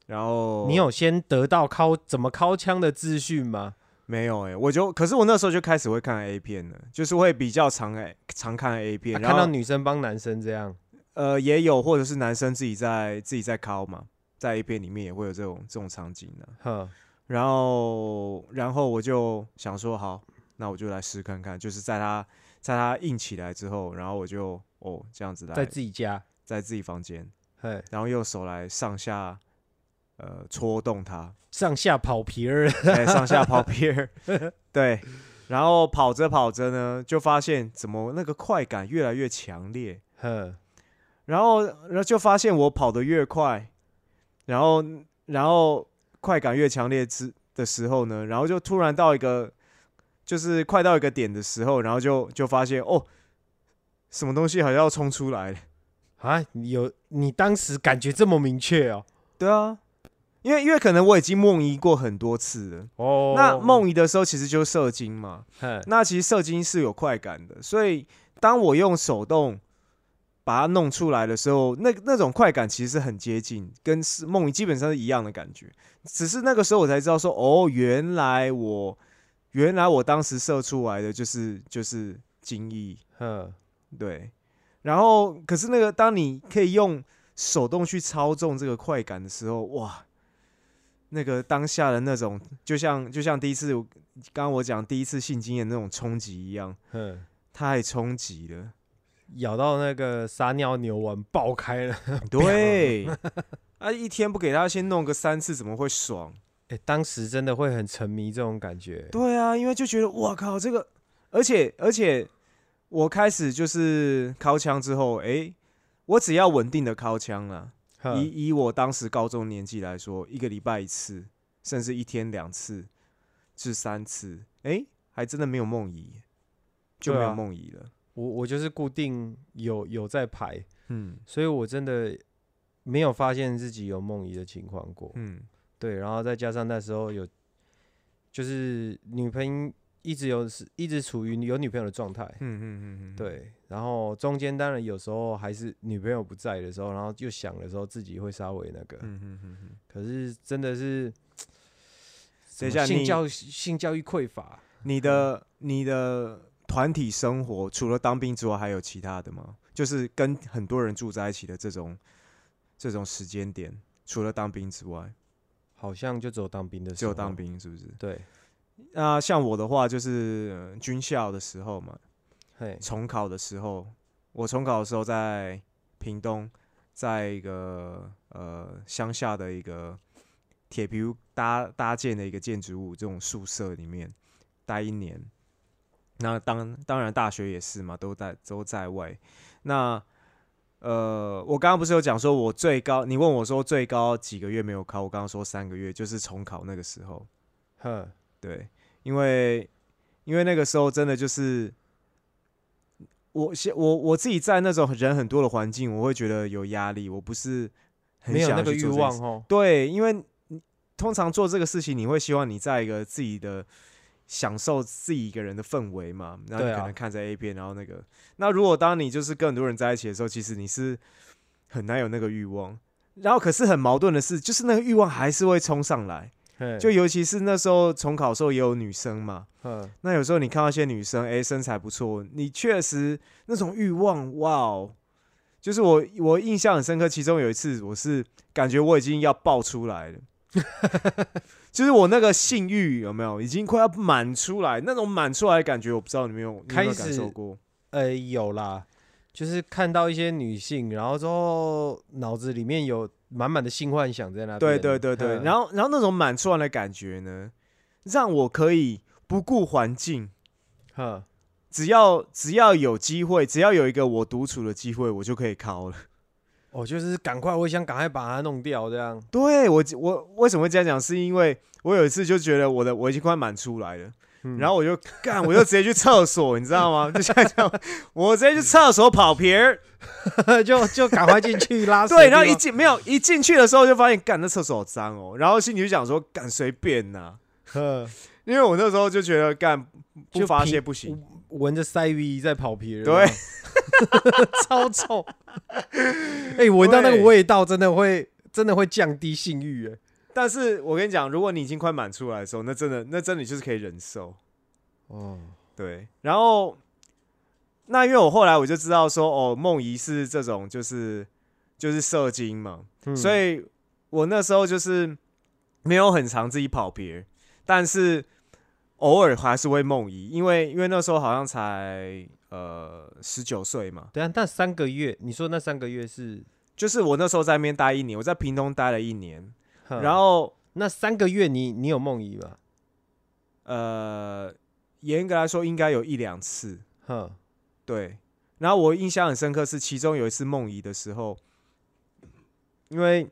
然后你有先得到敲怎么敲枪的资讯吗？没有哎，我就可是我那时候就开始会看 A 片了，就是会比较常哎常看 A 片，看到女生帮男生这样，呃，也有或者是男生自己在自己在敲嘛，在 A 片里面也会有这种这种场景的。呵，然后然后我就想说，好，那我就来试看看，就是在他在他硬起来之后，然后我就哦这样子来，在自己家，在自己房间，嘿，然后用手来上下。呃，戳动它，上下跑皮儿，对，上下跑皮儿 对，然后跑着跑着呢，就发现怎么那个快感越来越强烈，呵，然后然后就发现我跑得越快，然后然后快感越强烈之的时候呢，然后就突然到一个就是快到一个点的时候，然后就就发现哦，什么东西好像要冲出来？了啊？有你当时感觉这么明确哦？对啊。因为因为可能我已经梦遗过很多次了。哦，那梦遗的时候其实就是射精嘛，那其实射精是有快感的，所以当我用手动把它弄出来的时候，那那种快感其实是很接近，跟是梦遗基本上是一样的感觉，只是那个时候我才知道说，哦，原来我原来我当时射出来的就是就是精液，嗯，对，然后可是那个当你可以用手动去操纵这个快感的时候，哇！那个当下的那种，就像就像第一次，刚刚我讲第一次性经验那种冲击一样，嗯，太冲击了，咬到那个撒尿牛丸爆开了，对，啊，一天不给他先弄个三次，怎么会爽？哎，当时真的会很沉迷这种感觉，对啊，因为就觉得哇靠，这个，而且而且我开始就是靠枪之后，哎，我只要稳定的靠枪了。以以我当时高中年纪来说，一个礼拜一次，甚至一天两次，至三次，哎，还真的没有梦遗，就没有梦遗了。我我就是固定有有在排，嗯，所以我真的没有发现自己有梦遗的情况过，嗯，对，然后再加上那时候有，就是女朋友。一直有是一直处于有女朋友的状态，嗯嗯嗯嗯，对。然后中间当然有时候还是女朋友不在的时候，然后就想的时候自己会稍微那个，嗯嗯嗯嗯。可是真的是，等一下，性教性教育匮乏。你的你的团体生活除了当兵之外，还有其他的吗？就是跟很多人住在一起的这种这种时间点，除了当兵之外，好像就只有当兵的时候，只有当兵是不是？对。那像我的话，就是军校的时候嘛，重考的时候，我重考的时候在屏东，在一个呃乡下的一个铁皮屋搭搭建的一个建筑物这种宿舍里面待一年。那当当然大学也是嘛，都在都在外。那呃，我刚刚不是有讲说我最高，你问我说最高几个月没有考，我刚刚说三个月，就是重考那个时候，呵。对，因为因为那个时候真的就是我我我自己在那种人很多的环境，我会觉得有压力，我不是很想那个欲望哦。对，因为通常做这个事情，你会希望你在一个自己的享受自己一个人的氛围嘛，然后你可能看着 A 片，然后那个那如果当你就是跟很多人在一起的时候，其实你是很难有那个欲望。然后可是很矛盾的是，就是那个欲望还是会冲上来。就尤其是那时候重考时候也有女生嘛，那有时候你看到一些女生，哎，身材不错，你确实那种欲望，哇哦，就是我我印象很深刻。其中有一次，我是感觉我已经要爆出来了，就是我那个性欲有没有已经快要满出来，那种满出来的感觉，我不知道你没有开始感受过？呃，有啦，就是看到一些女性，然后之后脑子里面有。满满的性幻想在那边，对对对对，然后然后那种满出来的感觉呢，让我可以不顾环境，哈，只要只要有机会，只要有一个我独处的机会，我就可以考了。哦就是赶快，我想赶快把它弄掉，这样。对我我为什么会这样讲？是因为我有一次就觉得我的我已经快满出来了。然后我就干，我就直接去厕所，你知道吗？就像这样，我直接去厕所跑皮儿，就就赶快进去拉。对，然后一进没有一进去的时候就发现，干那厕所好脏哦。然后心里就想说，干随便呐，因为我那时候就觉得干不发泄不行，闻着塞 V 在跑皮儿，对，超臭。哎，闻到那个味道真的会真的会降低性欲哎。但是我跟你讲，如果你已经快满出来的时候，那真的那真的就是可以忍受。哦，对。然后那因为我后来我就知道说，哦，梦遗是这种就是就是射精嘛，所以我那时候就是没有很长自己跑别，但是偶尔还是会梦遗，因为因为那时候好像才呃十九岁嘛。对啊，但三个月，你说那三个月是？就是我那时候在那边待一年，我在屏东待了一年。然后那三个月，你你有梦遗吗？呃，严格来说，应该有一两次。哼，对。然后我印象很深刻，是其中有一次梦遗的时候，因为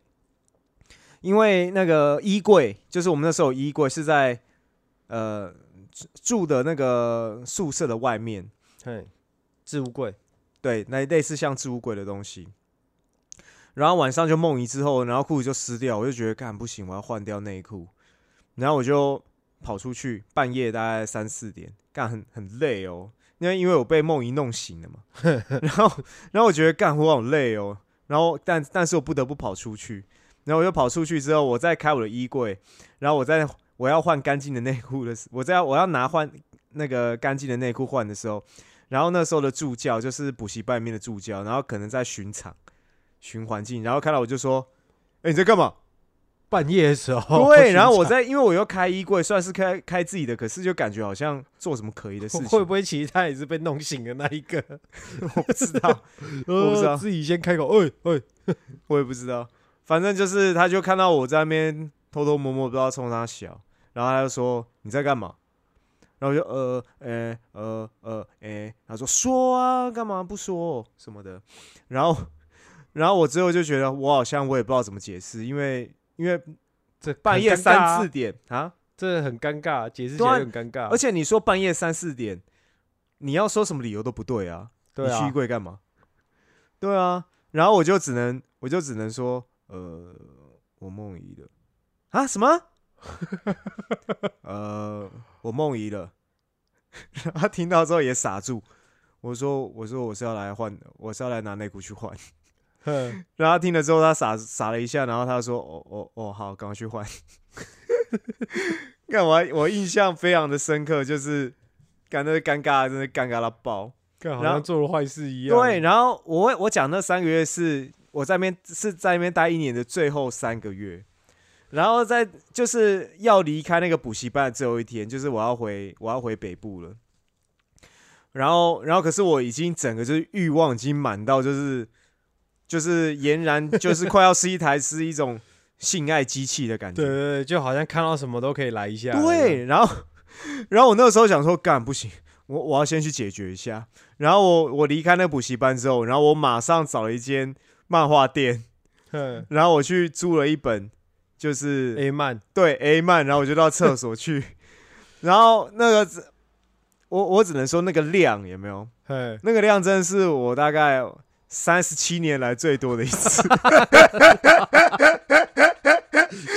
因为那个衣柜，就是我们那时候衣柜是在呃住的那个宿舍的外面。嘿，置物柜，对，那类似像置物柜的东西。然后晚上就梦遗之后，然后裤子就湿掉，我就觉得干不行，我要换掉内裤。然后我就跑出去，半夜大概三四点，干很很累哦，因为因为我被梦遗弄醒了嘛。然后然后我觉得干我好累哦，然后但但是我不得不跑出去。然后我就跑出去之后，我再开我的衣柜，然后我在我要换干净的内裤的时，我在我要拿换那个干净的内裤换的时候，然后那时候的助教就是补习班里面的助教，然后可能在巡场。寻环境，然后看到我就说：“哎，你在干嘛？半夜的时候。”对，然后我在，因为我又开衣柜，算是开开自己的，可是就感觉好像做什么可疑的事情。会不会其实他也是被弄醒的那一个？我不知道，我不知道，自己先开口。哎哎，我也不知道，反正就是他就看到我在那边偷偷摸摸，不知道冲他笑，然后他就说：“你在干嘛？”然后我就呃，呃呃呃，哎，他说：“说啊，干嘛不说什么的？”然后。然后我之后就觉得，我好像我也不知道怎么解释，因为因为这半夜三四点啊，这很尴尬，解释起来很尴尬。而且你说半夜三四点，你要说什么理由都不对啊，你去衣柜干嘛？对啊，然后我就只能我就只能说，呃，我梦遗了啊？什么？呃，我梦遗了。他听到之后也傻住。我说我说我是要来换的，我是要来拿内裤去换。然后他听了之后，他傻傻了一下，然后他说：“哦哦哦，好，赶快去换。”干我我印象非常的深刻，就是感觉尴尬，真的尴尬到爆，好像做了坏事一样。对，然后我我讲那三个月是我在那边是在那边待一年的最后三个月，然后在就是要离开那个补习班的最后一天，就是我要回我要回北部了。然后然后可是我已经整个就是欲望已经满到就是。就是俨然就是快要是一台是一种性爱机器的感觉，对对对，就好像看到什么都可以来一下。对，然后 然后我那个时候想说，干不行，我我要先去解决一下。然后我我离开那补习班之后，然后我马上找了一间漫画店，然后我去租了一本就是 A 漫，对 A 漫，然后我就到厕所去，然后那个我我只能说那个量有没有？那个量真的是我大概。三十七年来最多的一次，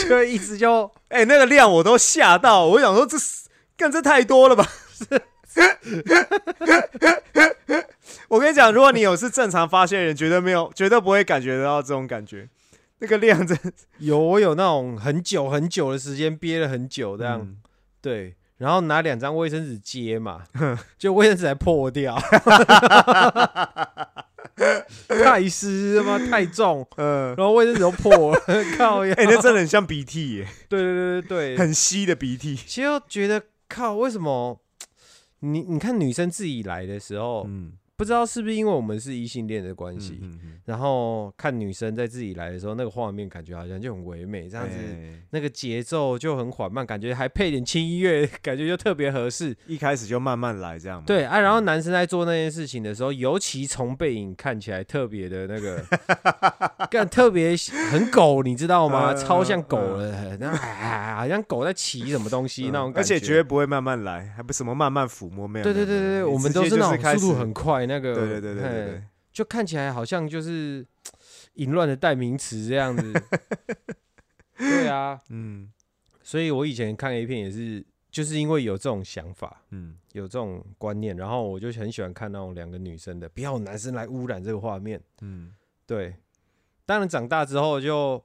就一直就哎，那个量我都吓到，我想说这干这太多了吧？我跟你讲，如果你有是正常发现人，绝对没有，绝对不会感觉得到这种感觉。那个量真有，我有那种很久很久的时间憋了很久这样，对，然后拿两张卫生纸接嘛，就卫生纸还破掉。太湿妈？太重，嗯，然后卫生纸都破了，靠呀！哎，那真的很像鼻涕耶。对对对对对，很稀的鼻涕。其实觉得靠，为什么？你你看女生自己来的时候，嗯。不知道是不是因为我们是异性恋的关系，然后看女生在自己来的时候，那个画面感觉好像就很唯美，这样子，那个节奏就很缓慢，感觉还配点轻音乐，感觉就特别合适。一开始就慢慢来这样。对啊，然后男生在做那件事情的时候，尤其从背影看起来特别的那个，干特别很狗，你知道吗？超像狗了，那好像狗在骑什么东西那种感觉。而且绝对不会慢慢来，还不什么慢慢抚摸，没有。对对对对，我们都是那种速度很快。那个对对对对对，就看起来好像就是 淫乱的代名词这样子。对啊，嗯，所以我以前看 A 片也是，就是因为有这种想法，嗯，有这种观念，然后我就很喜欢看那种两个女生的，不要男生来污染这个画面。嗯，对。当然长大之后就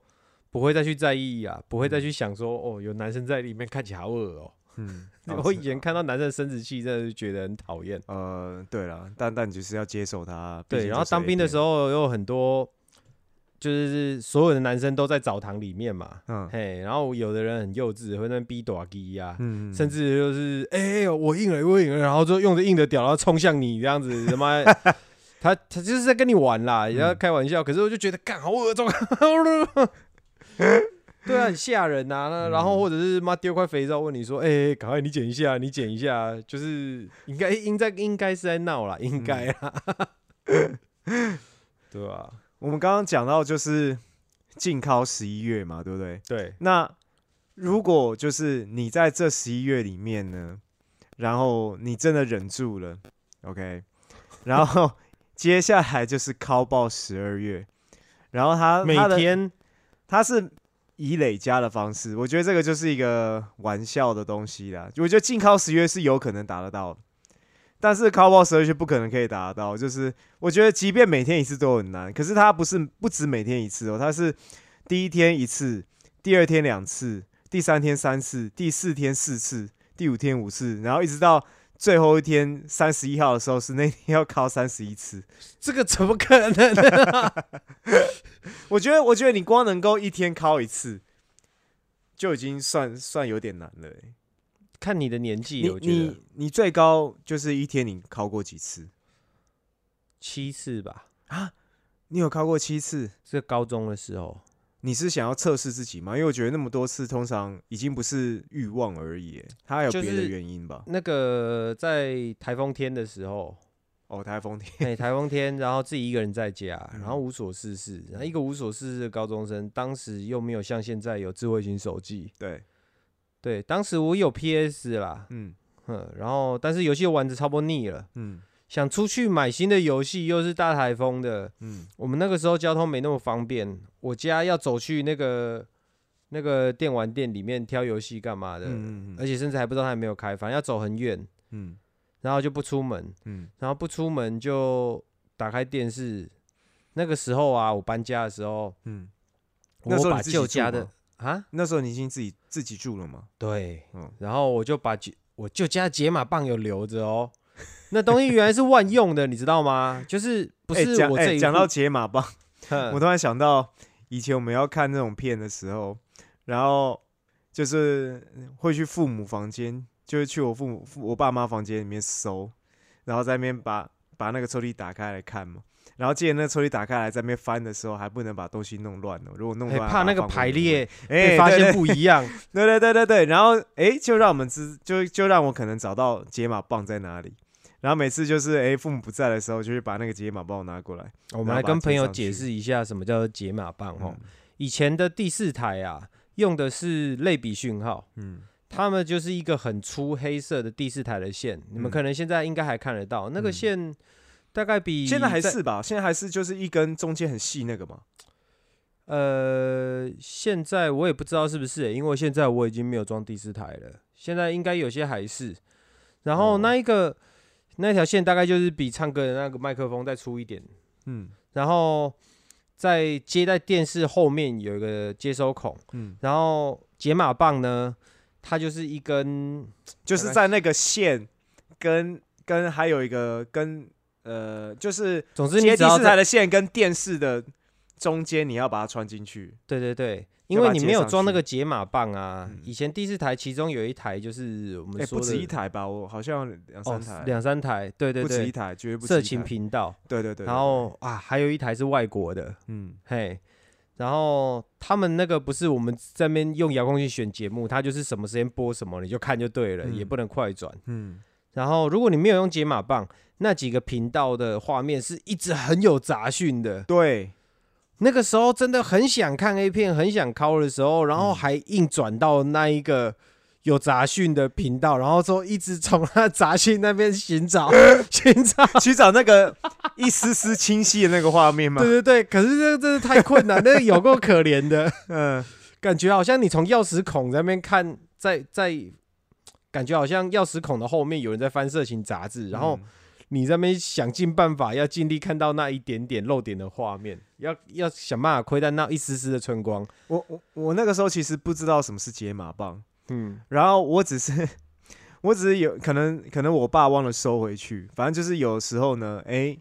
不会再去在意啊，不会再去想说哦，有男生在里面看起来好恶哦。嗯，我以前看到男生生殖器，真的是觉得很讨厌。呃，对了，但但你就是要接受他。对，然后当兵的时候有很多，就是所有的男生都在澡堂里面嘛。嗯，嘿，然后有的人很幼稚，会那逼短鸡呀，嗯，甚至就是哎，我硬了，我硬了，然后就用着硬的屌，然后冲向你这样子，他妈，他他就是在跟你玩啦，也要开玩笑。可是我就觉得，干好恶心。对啊，很吓人呐。那然后或者是妈丢块肥皂问你说：“哎，赶快你剪一下，你剪一下。”就是应该应该应该是在闹啦，应该 啊。对吧？我们刚刚讲到就是禁靠十一月嘛，对不对？对。那如果就是你在这十一月里面呢，然后你真的忍住了，OK，然后 接下来就是考爆十二月，然后他每天他是。以累加的方式，我觉得这个就是一个玩笑的东西啦。我觉得禁靠十月是有可能达得到，但是靠爆十二月不可能可以达得到。就是我觉得，即便每天一次都很难，可是它不是不止每天一次哦，它是第一天一次，第二天两次，第三天三次，第四天四次，第五天五次，然后一直到最后一天三十一号的时候，是那天要考三十一次。这个怎么可能？我觉得，我觉得你光能够一天考一次，就已经算算有点难了。看你的年纪，你你你最高就是一天你考过几次？七次吧。啊，你有考过七次？是高中的时候。你是想要测试自己吗？因为我觉得那么多次，通常已经不是欲望而已，它还有别的原因吧？那个在台风天的时候。哦，台风天，哎，台风天，然后自己一个人在家，然后无所事事，然后一个无所事事的高中生，当时又没有像现在有智慧型手机，对，对，当时我有 PS 啦，嗯，哼，然后但是游戏玩的差不多腻了，嗯，想出去买新的游戏，又是大台风的，嗯，我们那个时候交通没那么方便，我家要走去那个那个电玩店里面挑游戏干嘛的，嗯嗯，而且甚至还不知道它有没有开，反正要走很远，嗯。然后就不出门，嗯，然后不出门就打开电视。那个时候啊，我搬家的时候，嗯，我把旧家的啊，那时候你已经自己自己住了吗？对，嗯，然后我就把旧我旧家解码棒有留着哦。那东西原来是万用的，你知道吗？就是不是我这讲到解码棒，我突然想到以前我们要看那种片的时候，然后就是会去父母房间。就是去我父母、我爸妈房间里面搜，然后在那边把把那个抽屉打开来看嘛。然后记得那抽屉打开来在那边翻的时候，还不能把东西弄乱了。如果弄乱，怕那个排列被发现不一样。对对对对对。然后哎，就让我们知，就就让我可能找到解码棒在哪里。然后每次就是哎，父母不在的时候，就是把那个解码棒拿过来。我们来跟朋友解释一下什么叫做解码棒哈。以前的第四台啊，用的是类比讯号。嗯。他们就是一个很粗黑色的第四台的线，你们可能现在应该还看得到，那个线大概比现在还是吧，现在还是就是一根中间很细那个嘛。呃，现在我也不知道是不是，因为现在我已经没有装第四台了，现在应该有些还是。然后那一个那条线大概就是比唱歌的那个麦克风再粗一点，嗯，然后在接在电视后面有一个接收孔，嗯，然后解码棒呢。它就是一根，就是在那个线跟跟还有一个跟呃，就是总之你第四台的线跟电视的中间，你要把它穿进去。对对对，因为你没有装那个解码棒啊。以前第四台其中有一台就是我们说不止一台吧，我好像两三台，两三台，对对对，不止一台，绝对不色情频道。对对对，然后啊，还有一台是外国的，嗯，嘿。然后他们那个不是我们这边用遥控器选节目，它就是什么时间播什么，你就看就对了，也不能快转。嗯。然后如果你没有用解码棒，那几个频道的画面是一直很有杂讯的。对。那个时候真的很想看 A 片，很想敲的时候，然后还硬转到那一个。有杂讯的频道，然后说一直从那杂讯那边寻找、寻找、寻找那个一丝丝清晰的那个画面吗？对对对，可是这真是太困难，那个有够可怜的。嗯，感觉好像你从钥匙孔那边看，在在，感觉好像钥匙孔的后面有人在翻色情杂志，然后你那边想尽办法要尽力看到那一点点漏点的画面。要要想办法窥探那一丝丝的春光。我我我那个时候其实不知道什么是解码棒，嗯，然后我只是 我只是有可能可能我爸忘了收回去，反正就是有时候呢，哎，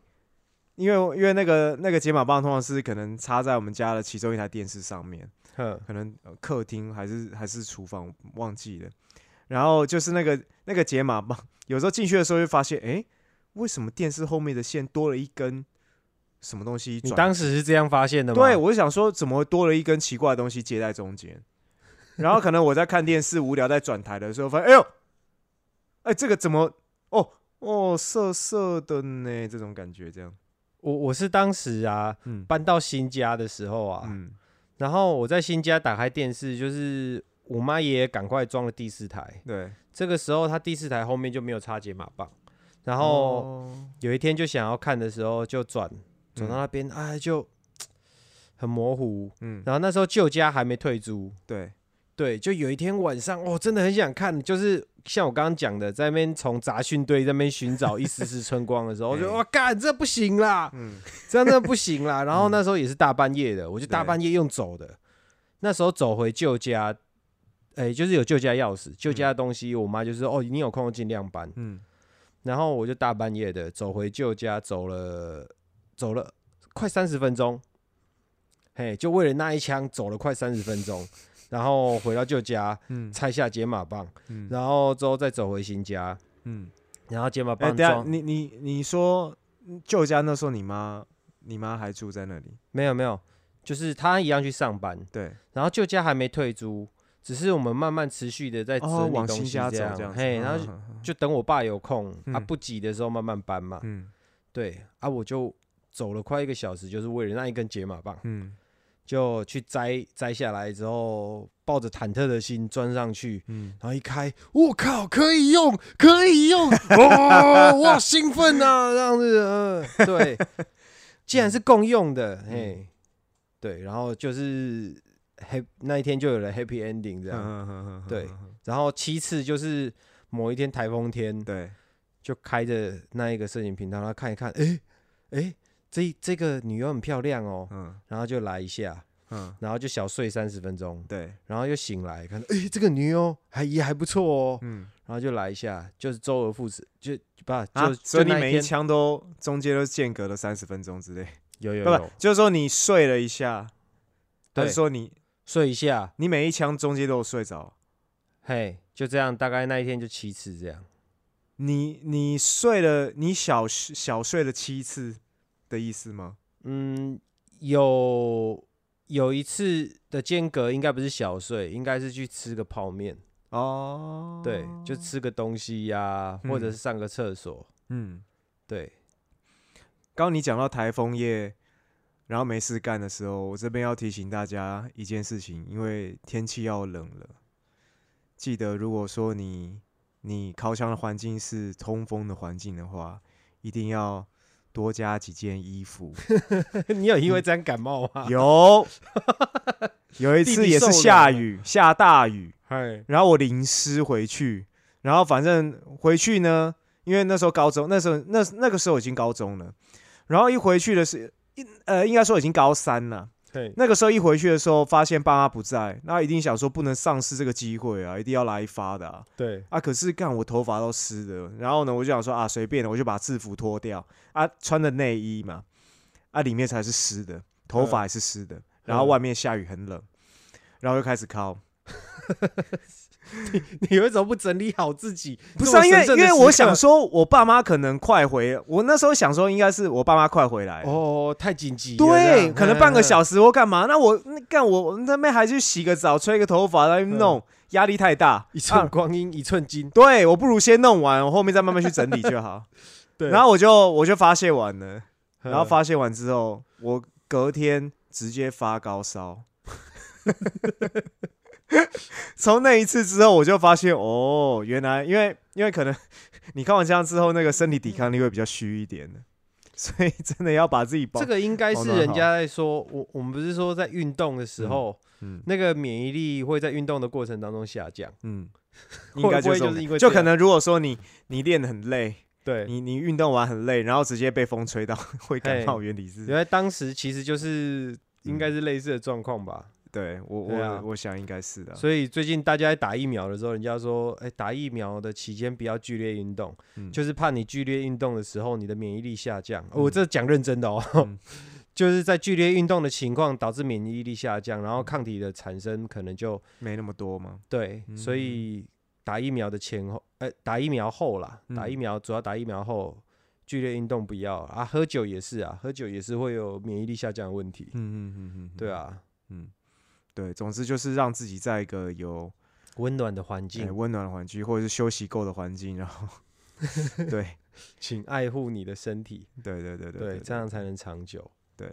因为因为那个那个解码棒通常是可能插在我们家的其中一台电视上面，可能客厅还是还是厨房忘记了，然后就是那个那个解码棒，有时候进去的时候会发现，哎，为什么电视后面的线多了一根？什么东西？你当时是这样发现的吗？对，我就想说，怎么多了一根奇怪的东西接在中间？然后可能我在看电视无聊，在转台的时候，发现，哎呦，哎，这个怎么？哦哦，涩涩的呢，这种感觉，这样。我我是当时啊，搬到新家的时候啊，然后我在新家打开电视，就是我妈爷爷赶快装了第四台。对，这个时候他第四台后面就没有插解码棒，然后有一天就想要看的时候，就转。转到那边，哎，就 很模糊。嗯，然后那时候旧家还没退租，对，对，就有一天晚上，我真的很想看，就是像我刚刚讲的，在那边从杂讯堆在那边寻找一丝丝春光的时候，我就哇，干，这不行啦，嗯，真的不行啦。然后那时候也是大半夜的，我就大半夜用走的。那时候走回旧家，哎，就是有旧家钥匙，旧家的东西，我妈就说，哦，你有空尽量搬。嗯，然后我就大半夜的走回旧家，走了。走了快三十分钟，嘿，就为了那一枪走了快三十分钟，然后回到旧家，嗯，拆下解码棒，嗯，然后之后再走回新家，嗯，然后解码棒装。你你你说旧家那时候你妈你妈还住在那里？没有没有，就是她一样去上班，对，然后旧家还没退租，只是我们慢慢持续的在整理东西这样，嘿，然后就等我爸有空，啊不急的时候慢慢搬嘛，嗯，对，啊我就。走了快一个小时，就是为了那一根解码棒，嗯，就去摘摘下来之后，抱着忐忑的心钻上去，嗯，然后一开，我靠，可以用，可以用，哇，哇，兴奋啊，这样子，嗯，对，既然是共用的，嘿，对，然后就是黑那一天就有了 happy ending 这样，对，然后其次就是某一天台风天，对，就开着那一个摄影频道，然后看一看，哎，哎。这这个女优很漂亮哦，嗯，然后就来一下，嗯，然后就小睡三十分钟，对，然后又醒来看，哎，这个女优还也还不错哦，嗯，然后就来一下，就是周而复始，就不就所以你每一枪都中间都间隔了三十分钟之类，有有有，就是说你睡了一下，还是说你睡一下，你每一枪中间都有睡着，嘿，就这样，大概那一天就七次这样，你你睡了，你小小睡了七次。的意思吗？嗯，有有一次的间隔，应该不是小睡，应该是去吃个泡面哦。对，就吃个东西呀，或者是上个厕所。嗯，对。刚刚你讲到台风夜，然后没事干的时候，我这边要提醒大家一件事情，因为天气要冷了，记得如果说你你烤箱的环境是通风的环境的话，一定要。多加几件衣服。你有因为这样感冒吗？有，有一次也是下雨，下大雨，然后我淋湿回去，然后反正回去呢，因为那时候高中，那时候那那个时候已经高中了，然后一回去的是，一呃，应该说已经高三了。对，那个时候一回去的时候，发现爸妈不在，那一定想说不能丧失这个机会啊，一定要来一发的。对。啊，可是干我头发都湿的，然后呢，我就想说啊，随便的，我就把制服脱掉。啊，穿的内衣嘛，啊，里面才是湿的，头发也是湿的，然后外面下雨很冷，然后又开始敲。你你为什么不整理好自己？不是因为因为我想说，我爸妈可能快回。我那时候想说，应该是我爸妈快回来。哦，太紧急。对，可能半个小时或干嘛？那我那干我那边还去洗个澡、吹个头发来弄，压力太大。一寸光阴一寸金。对，我不如先弄完，我后面再慢慢去整理就好。对。然后我就我就发泄完了，然后发泄完之后，我隔天直接发高烧。从那一次之后，我就发现哦，原来因为因为可能 你看完这样之后，那个身体抵抗力会比较虚一点的，所以真的要把自己保。这个应该是人家在说，我我们不是说在运动的时候，嗯，那个免疫力会在运动的过程当中下降，嗯，应该就是因为就可能如果说你你练的很累，对。你，你运动完很累，然后直接被风吹到，会感冒。原理是，因为当时其实就是应该是类似的状况吧。对我，我我想应该是的。所以最近大家在打疫苗的时候，人家说，哎，打疫苗的期间不要剧烈运动，就是怕你剧烈运动的时候，你的免疫力下降。我这讲认真的哦，就是在剧烈运动的情况导致免疫力下降，然后抗体的产生可能就没那么多嘛？对，所以打疫苗的前后，哎，打疫苗后啦，打疫苗主要打疫苗后，剧烈运动不要啊，喝酒也是啊，喝酒也是会有免疫力下降的问题。嗯嗯嗯嗯，对啊，嗯。对，总之就是让自己在一个有温暖的环境，温暖的环境，或者是休息够的环境，然后，对，请爱护你的身体，对对对对，这样才能长久。对，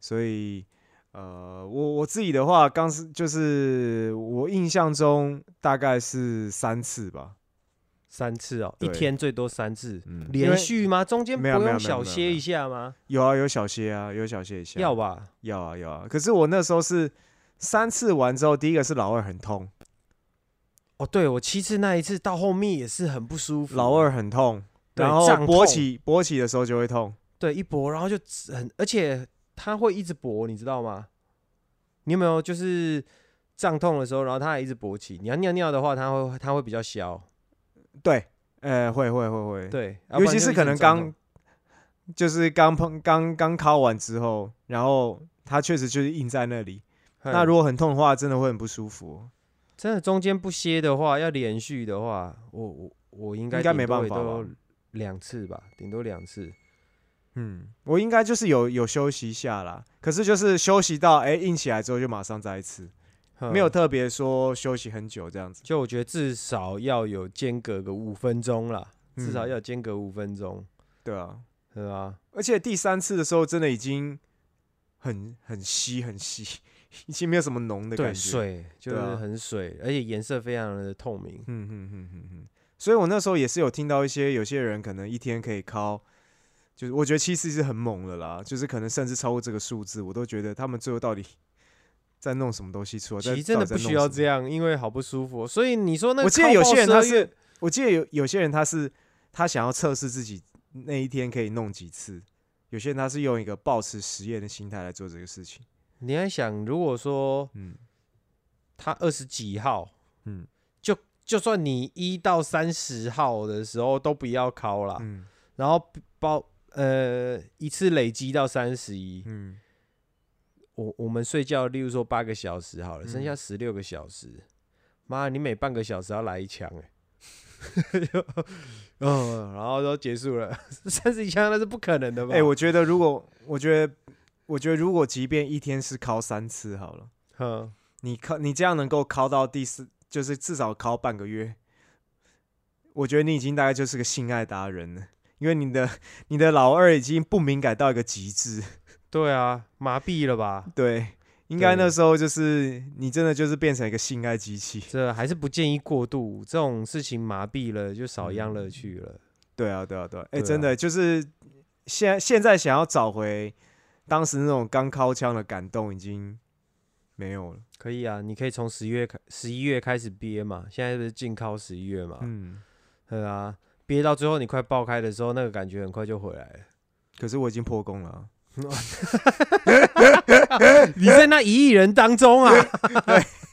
所以，呃，我我自己的话，刚是就是我印象中大概是三次吧，三次哦，一天最多三次，连续吗？中间不用小歇一下吗？有啊，有小歇啊，有小歇一下，要吧？要啊，要啊。可是我那时候是。三次完之后，第一个是老二很痛。哦，对我七次那一次到后面也是很不舒服，老二很痛，然后勃起勃起的时候就会痛。对，一勃然后就很，而且它会一直勃，你知道吗？你有没有就是胀痛的时候，然后它还一直勃起？你要尿尿的话，它会它会比较消。对，呃，会会会会。对，尤其是可能刚就是刚碰刚刚敲完之后，然后它确实就是硬在那里。那如果很痛的话，真的会很不舒服。真的中间不歇的话，要连续的话，我我我应该应该没办法两次吧，顶多两次。嗯，我应该就是有有休息一下啦。可是就是休息到哎硬起来之后，就马上再一次，没有特别说休息很久这样子。就我觉得至少要有间隔个五分钟啦，至少要间隔五分钟。对啊，对啊。而且第三次的时候，真的已经很很稀很稀。已经没有什么浓的感觉，水就是很水，而且颜色非常的透明。嗯嗯嗯嗯嗯。所以我那时候也是有听到一些有些人可能一天可以靠，就是我觉得其实是很猛的啦，就是可能甚至超过这个数字，我都觉得他们最后到底在弄什么东西出来？其实真的不需要这样，因为好不舒服。所以你说那我记得有些人他是，我记得有有些人他是他想要测试自己那一天可以弄几次，有些人他是用一个保持实验的心态来做这个事情。你在想，如果说，嗯，他二十几号，嗯，就就算你一到三十号的时候都不要考了，嗯，然后包呃一次累积到三十一，嗯，我我们睡觉，例如说八个小时好了，剩下十六个小时，妈，你每半个小时要来一枪，哎，嗯，然后都结束了，三十一枪那是不可能的吧？哎，我觉得如果我觉得。我觉得，如果即便一天是考三次好了，嗯，你考你这样能够考到第四，就是至少考半个月。我觉得你已经大概就是个性爱达人了，因为你的你的老二已经不敏感到一个极致。对啊，麻痹了吧？对，应该那时候就是你真的就是变成一个性爱机器。这还是不建议过度，这种事情麻痹了就少一样乐趣了。对啊，对啊，对，哎，真的就是现现在想要找回。当时那种刚掏枪的感动已经没有了。可以啊，你可以从十月开十一月开始憋嘛，现在不是禁靠十一月嘛。嗯，对啊，憋到最后你快爆开的时候，那个感觉很快就回来了。可是我已经破功了。你在那一亿人当中啊？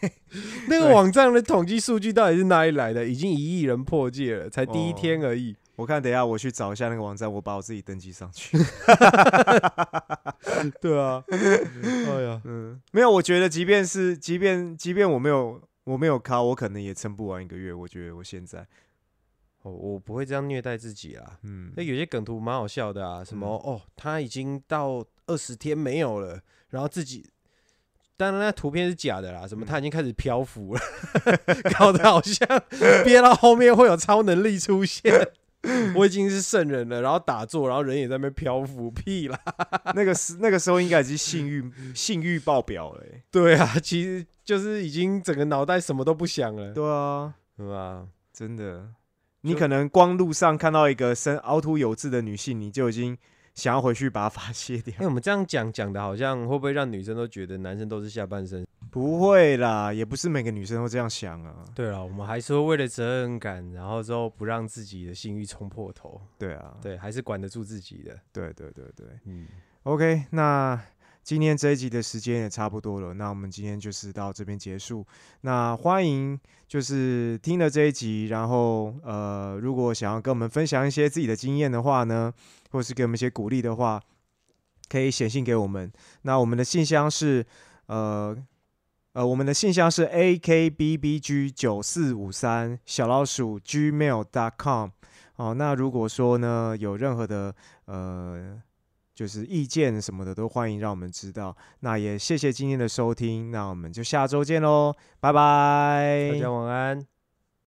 那个网站的统计数据到底是哪里来的？已经一亿人破戒了，才第一天而已。我看等一下我去找一下那个网站，我把我自己登记上去。对啊，哎呀，嗯，没有，我觉得即便是即便即便我没有我没有卡，我可能也撑不完一个月。我觉得我现在，哦，我不会这样虐待自己啊。嗯，那有些梗图蛮好笑的啊，什么哦，他已经到二十天没有了，然后自己，当然那图片是假的啦，什么他已经开始漂浮了，搞得好像憋到后面会有超能力出现。我已经是圣人了，然后打坐，然后人也在那边漂浮，屁啦！那个时那个时候应该已经性欲性欲爆表了。对啊，其实就是已经整个脑袋什么都不想了。对啊，是吧？真的，你可能光路上看到一个身凹凸有致的女性，你就已经想要回去把它发泄掉。哎，我们这样讲讲的，好像会不会让女生都觉得男生都是下半身？不会啦，也不是每个女生都这样想啊。对啊，我们还是会为了责任感，然后之后不让自己的性欲冲破头。对啊，对，还是管得住自己的。对对对对，嗯。OK，那今天这一集的时间也差不多了，那我们今天就是到这边结束。那欢迎就是听了这一集，然后呃，如果想要跟我们分享一些自己的经验的话呢，或是给我们一些鼓励的话，可以写信给我们。那我们的信箱是呃呃，我们的信箱是 akbbg 九四五三小老鼠 gmail.com。哦，那如果说呢，有任何的呃。就是意见什么的都欢迎让我们知道。那也谢谢今天的收听，那我们就下周见喽，拜拜，大家晚安。